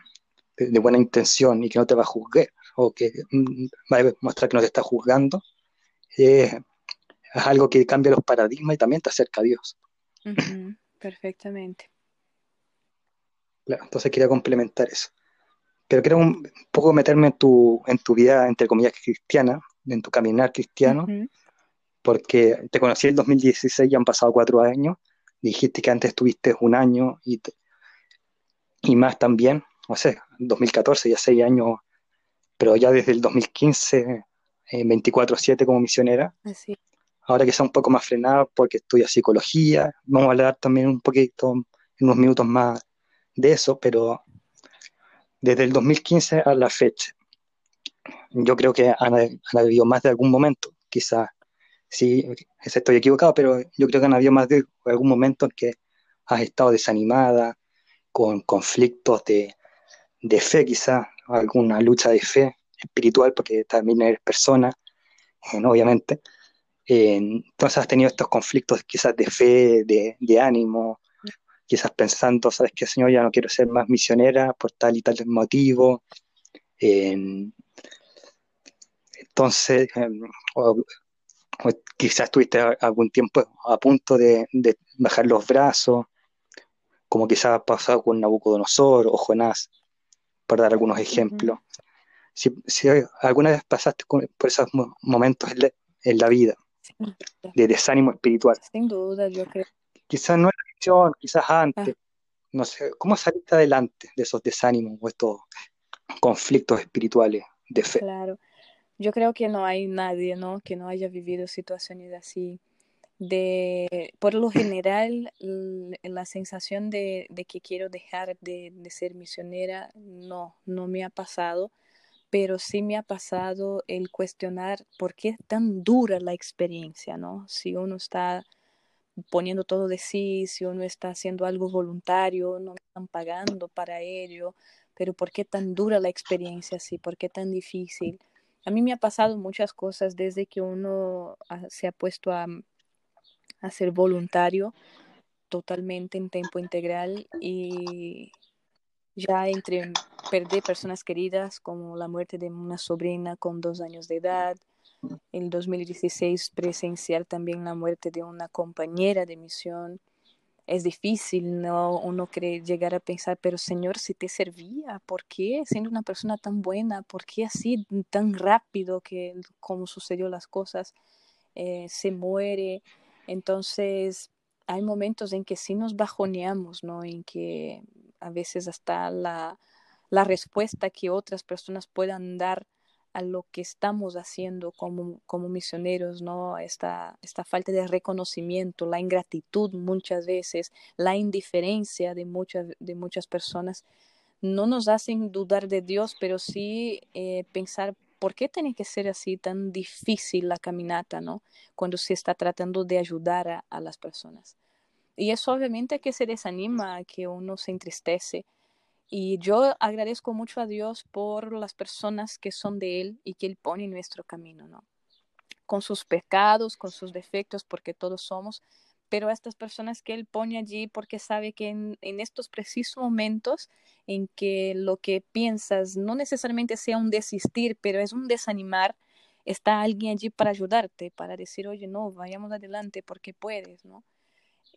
Speaker 1: de, buena intención y que no te va a juzgar o que mm, va a mostrar que no te está juzgando, es algo que cambia los paradigmas y también te acerca a Dios.
Speaker 2: Perfectamente.
Speaker 1: Entonces quería complementar eso. Pero quiero un poco meterme en tu, en tu vida, entre comillas, cristiana, en tu caminar cristiano, porque te conocí en el 2016, ya han pasado cuatro años, dijiste que antes estuviste un año y, y más también, no sé, 2014, ya seis años, pero ya desde el 2015, 24-7 como misionera. Así. Ahora que está un poco más frenada porque estudia psicología, vamos a hablar también un poquito, en unos minutos más de eso, pero desde el 2015 a la fecha, yo creo que han, habido más de algún momento, quizás, sí, estoy equivocado, pero yo creo que han habido más de algún momento en que has estado desanimada, con conflictos de, fe, quizás, alguna lucha de fe espiritual, porque también eres persona, eh, obviamente. Eh, entonces has tenido estos conflictos quizás de fe, de, de ánimo, quizás pensando, sabes qué, Señor, ya no quiero ser más misionera por tal y tal motivo. entonces, em, quizás estuviste algún tiempo a punto de, bajar los brazos, como quizás ha pasado con Nabucodonosor o Jonás, para dar algunos ejemplos. si, alguna vez pasaste por esos momentos en la, vida de desánimo espiritual.
Speaker 2: Sin duda, yo creo.
Speaker 1: Quizás no quizás antes. Ah. No sé, ¿cómo saliste adelante de esos desánimos o estos conflictos espirituales de fe?
Speaker 2: Claro, yo creo que no hay nadie, ¿no? Que no haya vivido situaciones así. De, por lo general, la sensación de, que quiero dejar de, de, ser misionera no, no me ha pasado, pero sí me ha pasado el cuestionar por qué es tan dura la experiencia, ¿no? Si uno está poniendo todo de sí, si uno está haciendo algo voluntario, no están pagando para ello, pero ¿por qué tan dura la experiencia así? ¿Por qué tan difícil? A mí me ha pasado muchas cosas desde que uno se ha puesto a, a ser voluntario totalmente en tiempo integral y ya entre perder personas queridas como la muerte de una sobrina con dos años de edad, el 2016 presenciar también la muerte de una compañera de misión. Es difícil, ¿no? Uno cree llegar a pensar, pero Señor, si te servía, ¿por qué siendo una persona tan buena? ¿Por qué así tan rápido que como sucedió las cosas eh, se muere? Entonces, hay momentos en que sí nos bajoneamos, ¿no? En que a veces hasta la, la respuesta que otras personas puedan dar a lo que estamos haciendo como, como misioneros, ¿no? Esta, esta falta de reconocimiento, la ingratitud muchas veces, la indiferencia de muchas, de muchas personas, no nos hacen dudar de Dios, pero sí eh, pensar por qué tiene que ser así tan difícil la caminata, ¿no? Cuando se está tratando de ayudar a, a las personas. Y eso obviamente que se desanima, que uno se entristece, y yo agradezco mucho a Dios por las personas que son de Él y que Él pone en nuestro camino, ¿no? Con sus pecados, con sus defectos, porque todos somos, pero estas personas que Él pone allí porque sabe que en, estos precisos momentos en que lo que piensas no necesariamente sea un desistir, pero es un desanimar, está alguien allí para ayudarte, para decir, oye, no, vayamos adelante porque puedes, ¿no?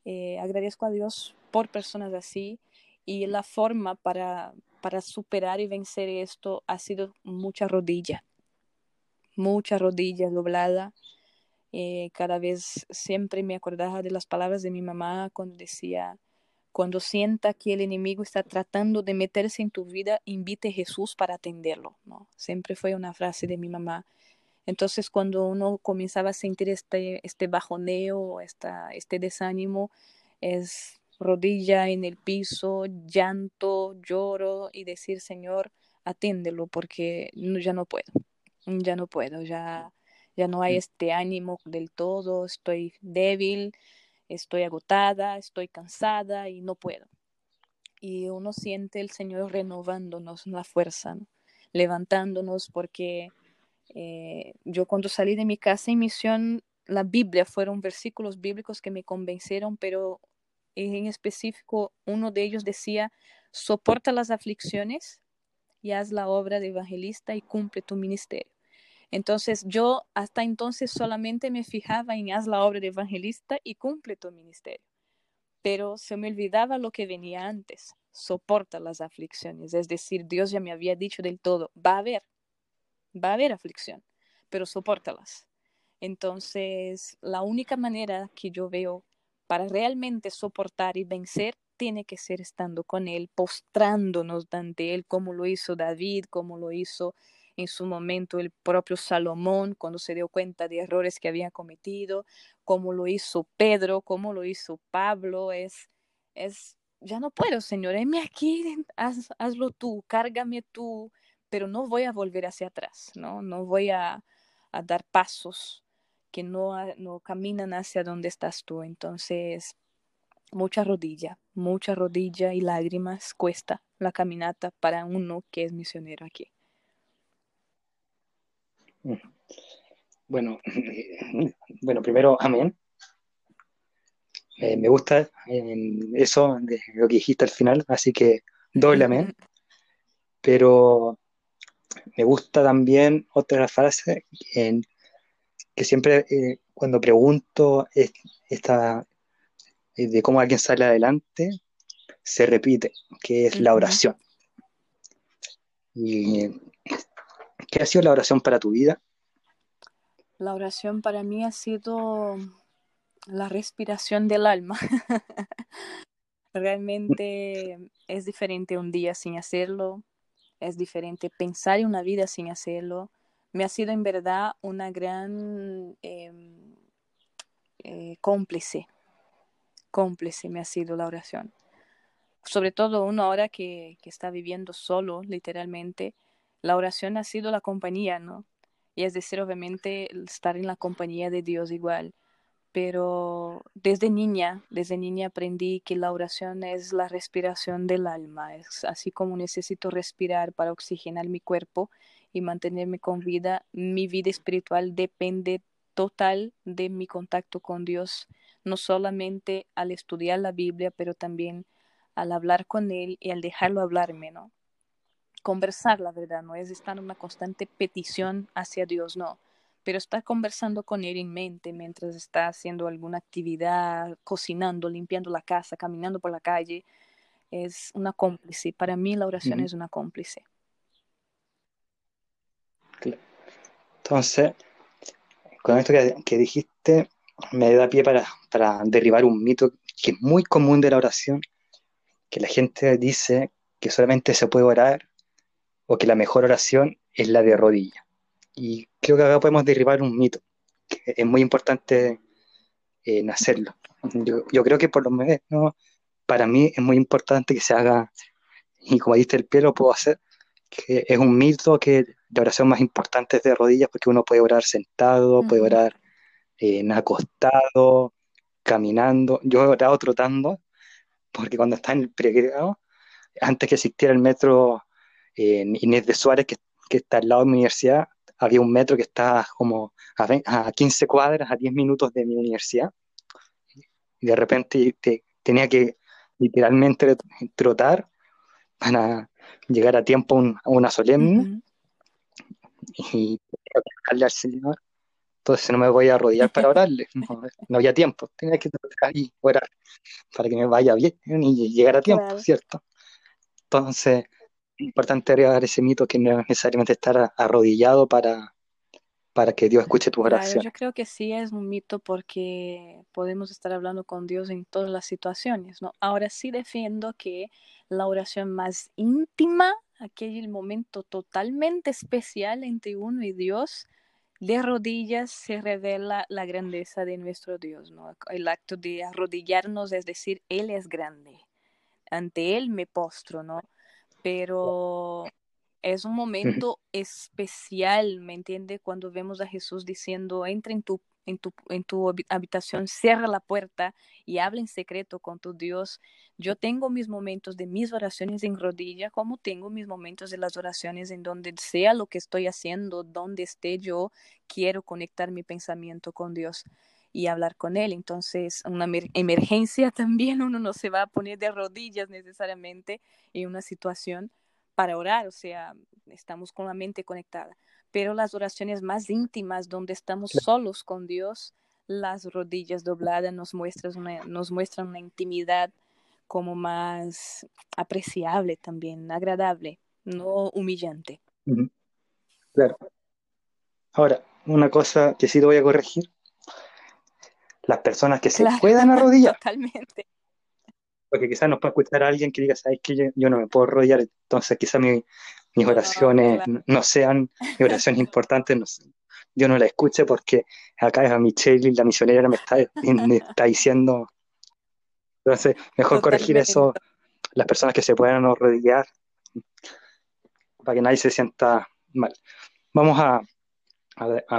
Speaker 2: Eh, agradezco a Dios por personas así y la forma para, para superar y vencer esto ha sido mucha rodilla, mucha rodilla doblada. Eh, cada vez siempre me acordaba de las palabras de mi mamá cuando decía, cuando sienta que el enemigo está tratando de meterse en tu vida, invite a Jesús para atenderlo. ¿no? Siempre fue una frase de mi mamá. Entonces, cuando uno comenzaba a sentir este, este bajoneo, esta, este desánimo, es rodilla en el piso, llanto, lloro y decir, Señor, atiéndelo porque ya no puedo, ya no puedo, ya, ya no hay mm. este ánimo del todo, estoy débil, estoy agotada, estoy cansada y no puedo. Y uno siente el Señor renovándonos la fuerza, levantándonos porque eh, yo cuando salí de mi casa en misión, la Biblia fueron versículos bíblicos que me convencieron, pero en específico uno de ellos decía, soporta las aflicciones y haz la obra de evangelista y cumple tu ministerio. Entonces yo hasta entonces solamente me fijaba en haz la obra de evangelista y cumple tu ministerio. Pero se me olvidaba lo que venía antes, soporta las aflicciones. Es decir, Dios ya me había dicho del todo, va a haber, va a haber aflicción, pero sopórtalas. Entonces, la única manera que yo veo para realmente soportar y vencer tiene que ser estando con Él, postrándonos ante Él, como lo hizo David, como lo hizo en su momento el propio Salomón cuando se dio cuenta de errores que había cometido, como lo hizo Pedro, como lo hizo Pablo, es, es, ya no puedo, Señor, heme aquí, hazlo tú, cárgame tú, pero no voy a volver hacia atrás, ¿no? No voy a, a dar pasos que no, no caminan hacia donde estás tú. Entonces, mucha rodilla, mucha rodilla y lágrimas cuesta la caminata para uno que es misionero aquí.
Speaker 1: Bueno, bueno, primero, amén. Eh, me gusta eso de lo que dijiste al final, así que doble amén. Pero me gusta también otra frase en, que siempre eh, cuando pregunto esta, eh, de cómo alguien sale adelante, se repite, que es la oración. Y, ¿Qué ha sido la oración para tu vida?
Speaker 2: La oración para mí ha sido la respiración del alma. Realmente es diferente un día sin hacerlo, es diferente pensar en una vida sin hacerlo, me ha sido en verdad una gran em, eh, cómplice, cómplice me ha sido la oración. Sobre todo uno ahora que, que está viviendo solo, literalmente, la oración ha sido la compañía, ¿no? Y es decir, obviamente, estar en la compañía de Dios igual. Pero desde niña, desde niña aprendí que la oración es la respiración del alma. Es así como necesito respirar para oxigenar mi cuerpo y mantenerme con vida, mi vida espiritual depende total de mi contacto con Dios, no solamente al estudiar la Biblia, pero también al hablar con Él y al dejarlo hablarme, ¿no? Conversar, la verdad, no es estar en una constante petición hacia Dios, no, pero estar conversando con Él en mente mientras está haciendo alguna actividad, cocinando, limpiando la casa, caminando por la calle, es una cómplice. Para mí la oración es una cómplice.
Speaker 1: Entonces, con esto que, dijiste, me da pie para, derribar un mito que es muy común de la oración, que la gente dice que solamente se puede orar o que la mejor oración es la de rodilla. Y creo que acá podemos derribar un mito, que es muy importante en hacerlo. Yo, creo que por lo menos para mí es muy importante que se haga, y como diste el pie lo puedo hacer, que es un mito que la oración más importante es de rodillas porque uno puede orar sentado, puede orar en acostado, caminando. Yo he orado trotando porque cuando estaba en el pregrado, antes que existiera el metro en Inés de Suárez, que, está al lado de mi universidad, había un metro que estaba como a, 15 cuadras, a 10 minutos de mi universidad. Y de repente tenía que literalmente trotar para llegar a tiempo a una solemne y orarle al Señor. Entonces no me voy a arrodillar para orarle, no, había tiempo, tenía que ahí orar para que me vaya bien y llegar a tiempo, ¿cierto? Entonces, es importante agregar ese mito que no es necesariamente estar arrodillado para, para que Dios escuche tu oración.
Speaker 2: yo creo que sí es un mito porque podemos estar hablando con Dios en todas las situaciones, ¿no? Ahora sí defiendo que la oración más íntima, aquel momento totalmente especial entre uno y Dios, de rodillas se revela la grandeza de nuestro Dios, ¿no? El acto de arrodillarnos es decir, Él es grande. Ante Él me postro, ¿no? Pero es un momento especial, ¿me entiende? Cuando vemos a Jesús diciendo, entra en tu en tu, en tu habitación, cierra la puerta y habla en secreto con tu Dios. Yo tengo mis momentos de mis oraciones en rodilla, como tengo mis momentos de las oraciones en donde sea lo que estoy haciendo, donde esté yo, quiero conectar mi pensamiento con Dios y hablar con Él. Entonces, una emergencia también uno no se va a poner de rodillas necesariamente en una situación para orar, o sea, estamos con la mente conectada pero las oraciones más íntimas donde estamos solos con Dios, las rodillas dobladas nos muestran una, nos muestran una intimidad como más apreciable también, agradable, no humillante.
Speaker 1: Claro. Ahora, una cosa que sí te voy a corregir. Las personas que se puedan arrodillar.
Speaker 2: Totalmente.
Speaker 1: Porque quizás nos puede escuchar a alguien que diga, sabes que yo, no me puedo arrodillar, entonces quizás mi, mis oraciones no, sean oraciones importantes, yo no la escuche porque acá es a Michelle, la misionera, me está, me está diciendo. Entonces, mejor corregir eso, las personas que se puedan arrodillar, para que nadie se sienta mal. Vamos a,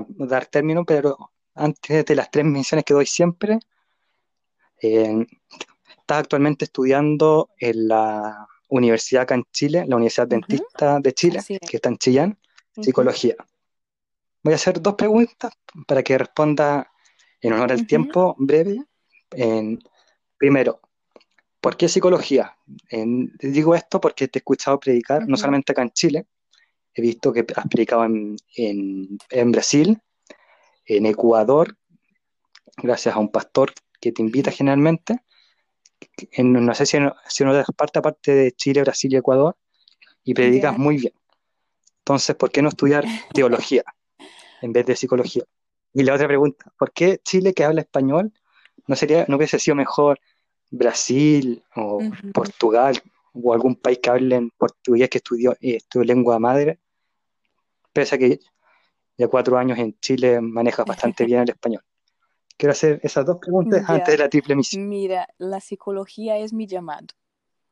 Speaker 1: dar término, pero antes de las tres misiones que doy siempre, eh, estás actualmente estudiando en la universidad acá en Chile, la Universidad Dentista de Chile, que está en Chillán, psicología. Voy a hacer dos preguntas para que responda en honor al tiempo breve. primero, ¿por qué psicología? digo esto porque te he escuchado predicar, no solamente acá en Chile, he visto que has predicado en, en Brasil, en Ecuador, gracias a un pastor que te invita generalmente, no sé si en, si en otras partes, aparte de Chile, Brasil y Ecuador, y predicas muy bien. Entonces, ¿por qué no estudiar teología en vez de psicología? Y la otra pregunta, ¿por qué Chile que habla español no sería, no hubiese sido mejor Brasil o Portugal o algún país que hable en portugués que estudió eh, tu lengua madre? Pese a que ya cuatro años en Chile manejas bastante bien el español. Quiero hacer esas dos preguntas antes de la triple misión.
Speaker 2: Mira, la psicología es mi llamado,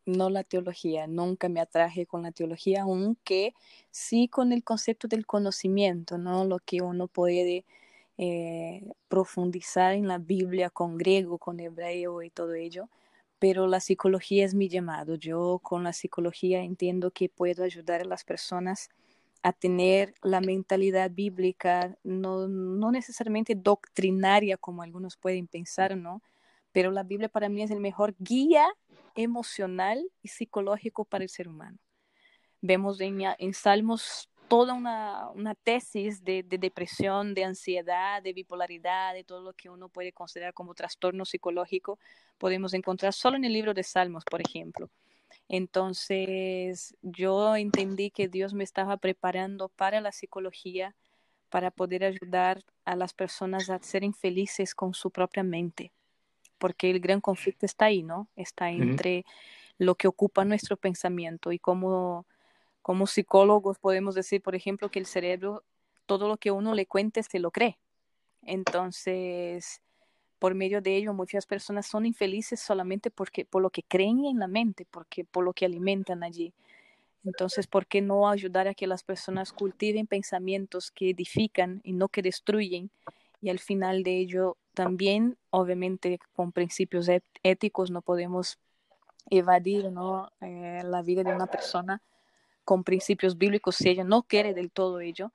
Speaker 2: no la teología. Nunca me atraje con la teología, aunque sí con el concepto del conocimiento, ¿no? Lo que uno puede eh, profundizar en la Biblia con griego, con hebreo y todo ello. Pero la psicología es mi llamado. Yo con la psicología entiendo que puedo ayudar a las personas a tener la mentalidad bíblica, no, no, necesariamente doctrinaria como algunos pueden pensar, ¿no? Pero la Biblia para mí es el mejor guía emocional y psicológico para el ser humano. Vemos en, en Salmos toda una, una tesis de, de, depresión, de ansiedad, de bipolaridad, de todo lo que uno puede considerar como trastorno psicológico, podemos encontrar solo en el libro de Salmos, por ejemplo. Entonces yo entendí que Dios me estaba preparando para la psicología, para poder ayudar a las personas a ser infelices con su propia mente, porque el gran conflicto está ahí, ¿no? Está entre lo que ocupa nuestro pensamiento y como, como psicólogos podemos decir, por ejemplo, que el cerebro, todo lo que uno le cuente, se lo cree. Entonces, por medio de ello muchas personas son infelices solamente porque por lo que creen en la mente, porque por lo que alimentan allí. Entonces, ¿por qué no ayudar a que las personas cultiven pensamientos que edifican y no que destruyen? Y al final de ello, también, obviamente, con principios éticos no podemos evadir ¿no? Eh, la vida de una persona con principios bíblicos si ella no quiere del todo ello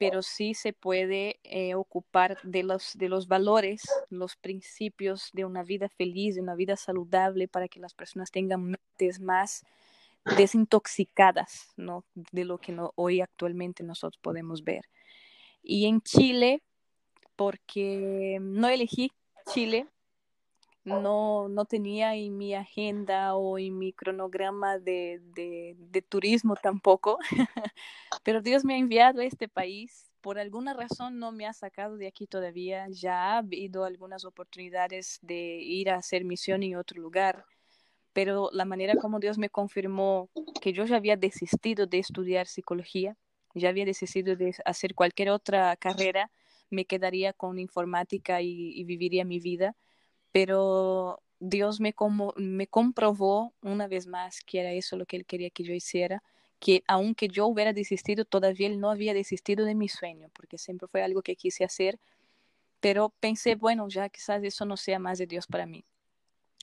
Speaker 2: pero sí se puede eh, ocupar de los, de los valores, los principios de una vida feliz, de una vida saludable, para que las personas tengan mentes más desintoxicadas ¿no? de lo que hoy actualmente nosotros podemos ver. Y en Chile, porque no elegí Chile, no, no tenía en mi agenda o en mi cronograma de, de, turismo tampoco, pero Dios me ha enviado a este país. Por alguna razón no me ha sacado de aquí todavía. Ya ha habido algunas oportunidades de ir a hacer misión en otro lugar, pero la manera como Dios me confirmó que yo ya había desistido de estudiar psicología ya había decidido de hacer cualquier otra carrera, me quedaría con informática y, viviría mi vida, pero Dios me, como, me comprobó una vez más que era eso lo que Él quería que yo hiciera, que aunque yo hubiera desistido, todavía Él no había desistido de mi sueño, porque siempre fue algo que quise hacer, pero pensé, bueno, ya quizás eso no sea más de Dios para mí,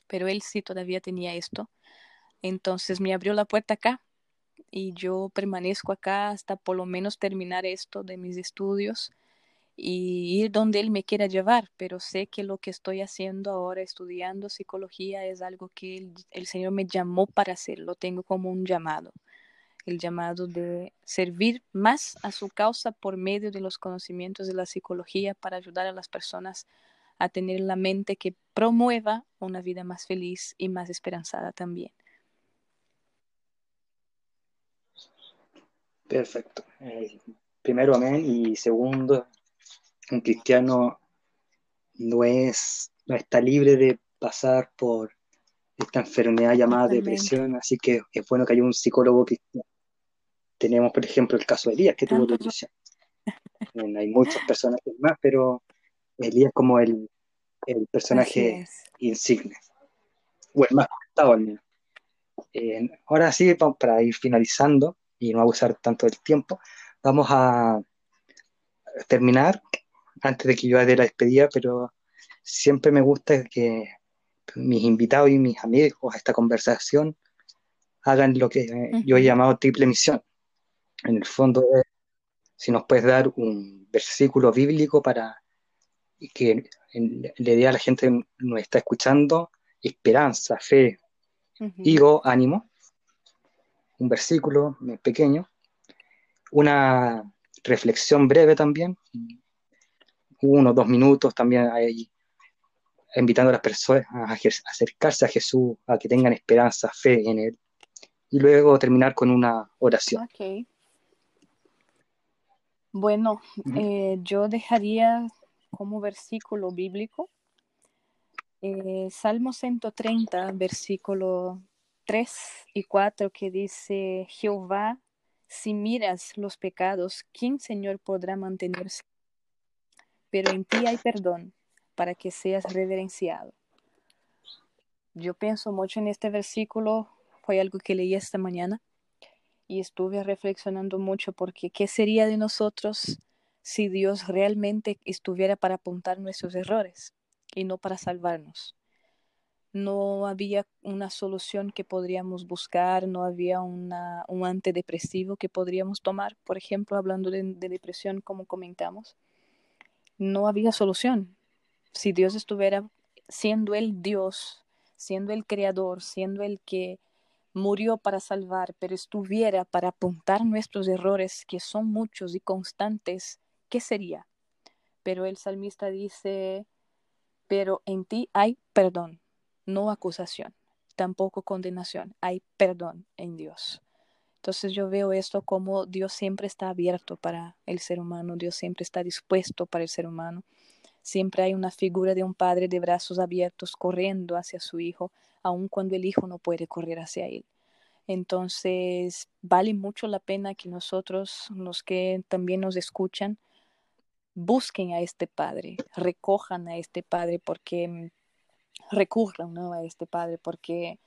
Speaker 2: pero Él sí todavía tenía esto, entonces me abrió la puerta acá y yo permanezco acá hasta por lo menos terminar esto de mis estudios y ir donde Él me quiera llevar, pero sé que lo que estoy haciendo ahora, estudiando psicología, es algo que el, Señor me llamó para hacer, lo tengo como un llamado, el llamado de servir más a su causa por medio de los conocimientos de la psicología para ayudar a las personas a tener la mente que promueva una vida más feliz y más esperanzada también.
Speaker 1: Perfecto. Eh, primero, amén. Y segundo, un cristiano no es, no está libre de pasar por esta enfermedad llamada depresión, así que es bueno que haya un psicólogo cristiano. Tenemos, por ejemplo, el caso de Elías, que tuvo depresión. hay muchas personas más, pero Elías como el, el personaje insigne, o el más contado al menos. Eh, ahora sí, para ir finalizando, y no abusar tanto del tiempo, vamos a terminar antes de que yo haga la despedida, pero siempre me gusta que mis invitados y mis amigos a esta conversación hagan lo que yo he llamado triple misión. En el fondo, si nos puedes dar un versículo bíblico para que le dé a la gente que nos está escuchando esperanza, fe, y ánimo, un versículo pequeño, una reflexión breve también, uno, dos minutos también ahí, invitando a las personas a acercarse a Jesús, a que tengan esperanza, fe en Él, y luego terminar con una oración.
Speaker 2: Bueno, eh, yo dejaría como versículo bíblico eh, Salmo 130, versículo 3 y 4 que dice, Jehová, si miras los pecados, ¿quién, Señor, podrá mantenerse? Pero en ti hay perdón para que seas reverenciado. Yo pienso mucho en este versículo, fue algo que leí esta mañana y estuve reflexionando mucho porque ¿qué sería de nosotros si Dios realmente estuviera para apuntar nuestros errores y no para salvarnos? no había una solución que podríamos buscar, no había una, un antidepresivo que podríamos tomar, por ejemplo, hablando de, depresión como comentamos, no había solución. Si Dios estuviera siendo el Dios, siendo el creador, siendo el que murió para salvar, pero estuviera para apuntar nuestros errores, que son muchos y constantes, ¿qué sería? Pero el salmista dice, pero en ti hay perdón no acusación, tampoco condenación, hay perdón en Dios. Entonces yo veo esto como Dios siempre está abierto para el ser humano, Dios siempre está dispuesto para el ser humano. Siempre hay una figura de un padre de brazos abiertos corriendo hacia su hijo, aun cuando el hijo no puede correr hacia él. Entonces vale mucho la pena que nosotros, los que también nos escuchan, busquen a este Padre, recojan a este Padre, porque recurran a este Padre porque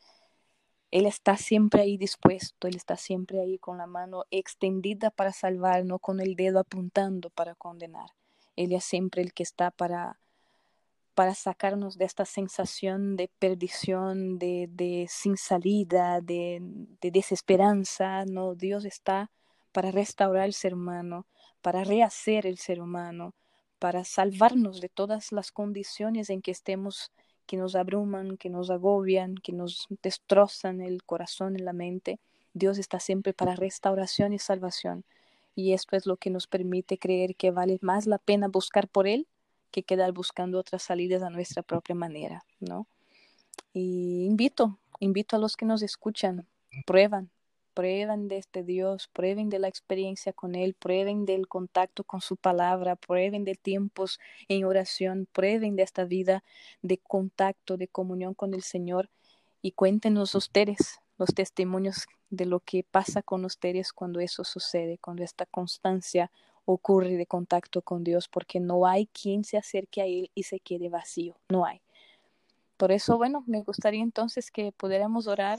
Speaker 2: Él está siempre ahí dispuesto, Él está siempre ahí con la mano extendida para salvar, no con el dedo apuntando para condenar. Él es siempre el que está para, para sacarnos de esta sensación de perdición, de, de sin salida, de, de desesperanza. No, Dios está para restaurar el ser humano, para rehacer el ser humano, para salvarnos de todas las condiciones en que estemos que nos abruman, que nos agobian, que nos destrozan el corazón y la mente. Dios está siempre para restauración y salvación. Y esto es lo que nos permite creer que vale más la pena buscar por Él que quedar buscando otras salidas a nuestra propia manera, ¿no? Y invito, invito a los que nos escuchan, prueban, prueben de este Dios, prueben de la experiencia con Él, prueben del contacto con su palabra, prueben de tiempos en oración, prueben de esta vida de contacto, de comunión con el Señor y cuéntenos ustedes los testimonios de lo que pasa con ustedes cuando eso sucede, cuando esta constancia ocurre de contacto con Dios, porque no hay quien se acerque a Él y se quede vacío, no hay. Por eso, bueno, me gustaría entonces que pudiéramos orar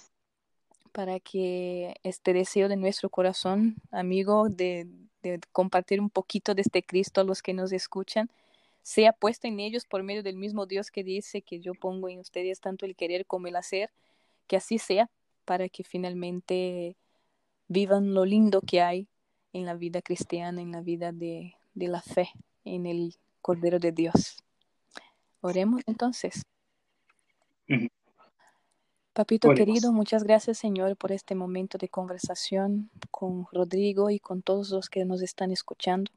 Speaker 2: para que este deseo de nuestro corazón, amigo, de, compartir un poquito de este Cristo a los que nos escuchan, sea puesto en ellos por medio del mismo Dios que dice que yo pongo en ustedes tanto el querer como el hacer, que así sea, para que finalmente vivan lo lindo que hay en la vida cristiana, en la vida de la fe, en el Cordero de Dios. Oremos entonces. Papito querido, muchas gracias Señor por este momento de conversación con Rodrigo y con todos los que nos están escuchando.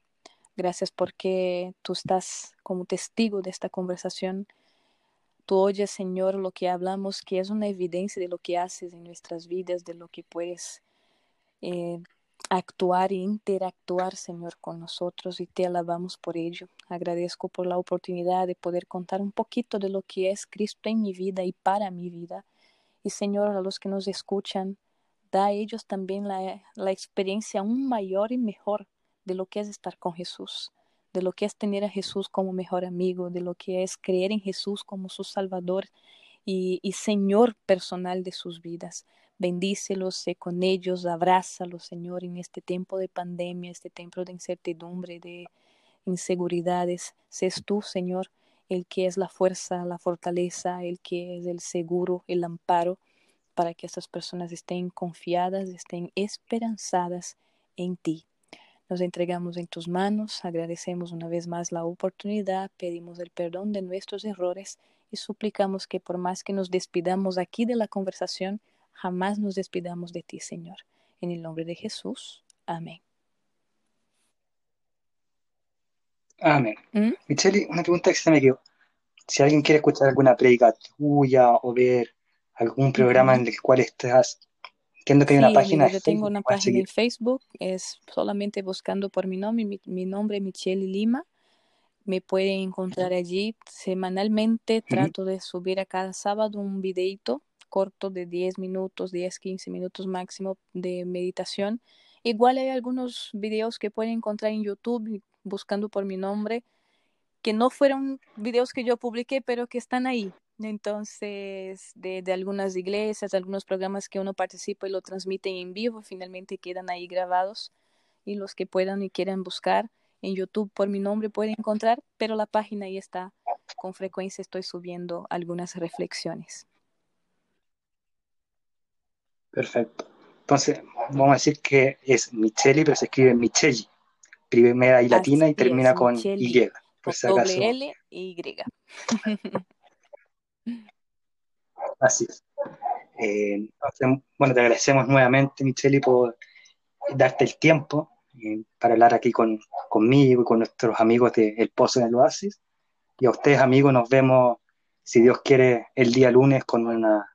Speaker 2: Gracias porque tú estás como testigo de esta conversación. Tú oyes, Señor, lo que hablamos, que es una evidencia de lo que haces en nuestras vidas, de lo que puedes eh, actuar e interactuar, Señor, con nosotros y te alabamos por ello. Agradezco por la oportunidad de poder contar un poquito de lo que es Cristo en mi vida y para mi vida. Y Señor, a los que nos escuchan, da a ellos también la, la experiencia aún mayor y mejor de lo que es estar con Jesús, de lo que es tener a Jesús como mejor amigo, de lo que es creer en Jesús como su Salvador y, Señor personal de sus vidas. Bendícelos, sé con ellos, abrázalos, Señor, en este tiempo de pandemia, este tiempo de incertidumbre, de inseguridades. Seas tú, Señor, el que es la fuerza, la fortaleza, el que es el seguro, el amparo, para que estas personas estén confiadas, estén esperanzadas en ti. Nos entregamos en tus manos, agradecemos una vez más la oportunidad, pedimos el perdón de nuestros errores y suplicamos que por más que nos despidamos aquí de la conversación, jamás nos despidamos de ti, Señor. En el nombre de Jesús. Amén.
Speaker 1: Amén. ¿Mm? Michelle, una pregunta que se me quedó. Si alguien quiere escuchar alguna predica tuya o ver algún programa en el cual estás Entiendo que hay una página.
Speaker 2: yo tengo una página en Facebook, es solamente buscando por mi nombre, mi, nombre Michelle Lima. Me pueden encontrar allí. Semanalmente trato de subir a cada sábado un videito corto de 10 minutos, 10, 15 minutos máximo de meditación. Igual hay algunos videos que pueden encontrar en YouTube buscando por mi nombre, que no fueron videos que yo publiqué, pero que están ahí. Entonces, de, de, algunas iglesias, algunos programas que uno participa y lo transmiten en vivo, finalmente quedan ahí grabados y los que puedan y quieran buscar en YouTube por mi nombre pueden encontrar, pero la página ahí está. Con frecuencia estoy subiendo algunas reflexiones.
Speaker 1: Perfecto. Entonces, vamos a decir que es Micheli, pero se escribe Micheli, primera y latina y termina con Y.
Speaker 2: Por si acaso. L Y.
Speaker 1: Así es. Eh, bueno, te agradecemos nuevamente, Micheli, por darte el tiempo eh, para hablar aquí con, conmigo y con nuestros amigos de El Pozo en el Oasis. Y a ustedes, amigos, nos vemos, si Dios quiere, el día lunes con una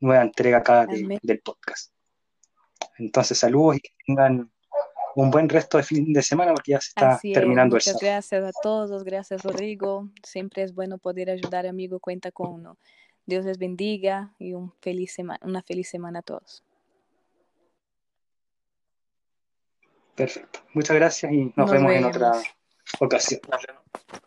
Speaker 1: nueva entrega acá del podcast. Entonces, saludos y que tengan un buen resto de fin de semana porque ya se está terminando
Speaker 2: Muchas gracias a todos, gracias Rodrigo. Siempre es bueno poder ayudar, amigo, cuenta con uno. Dios les bendiga y un feliz semana, una feliz semana a todos.
Speaker 1: Perfecto. Muchas gracias y nos, vemos, en otra ocasión.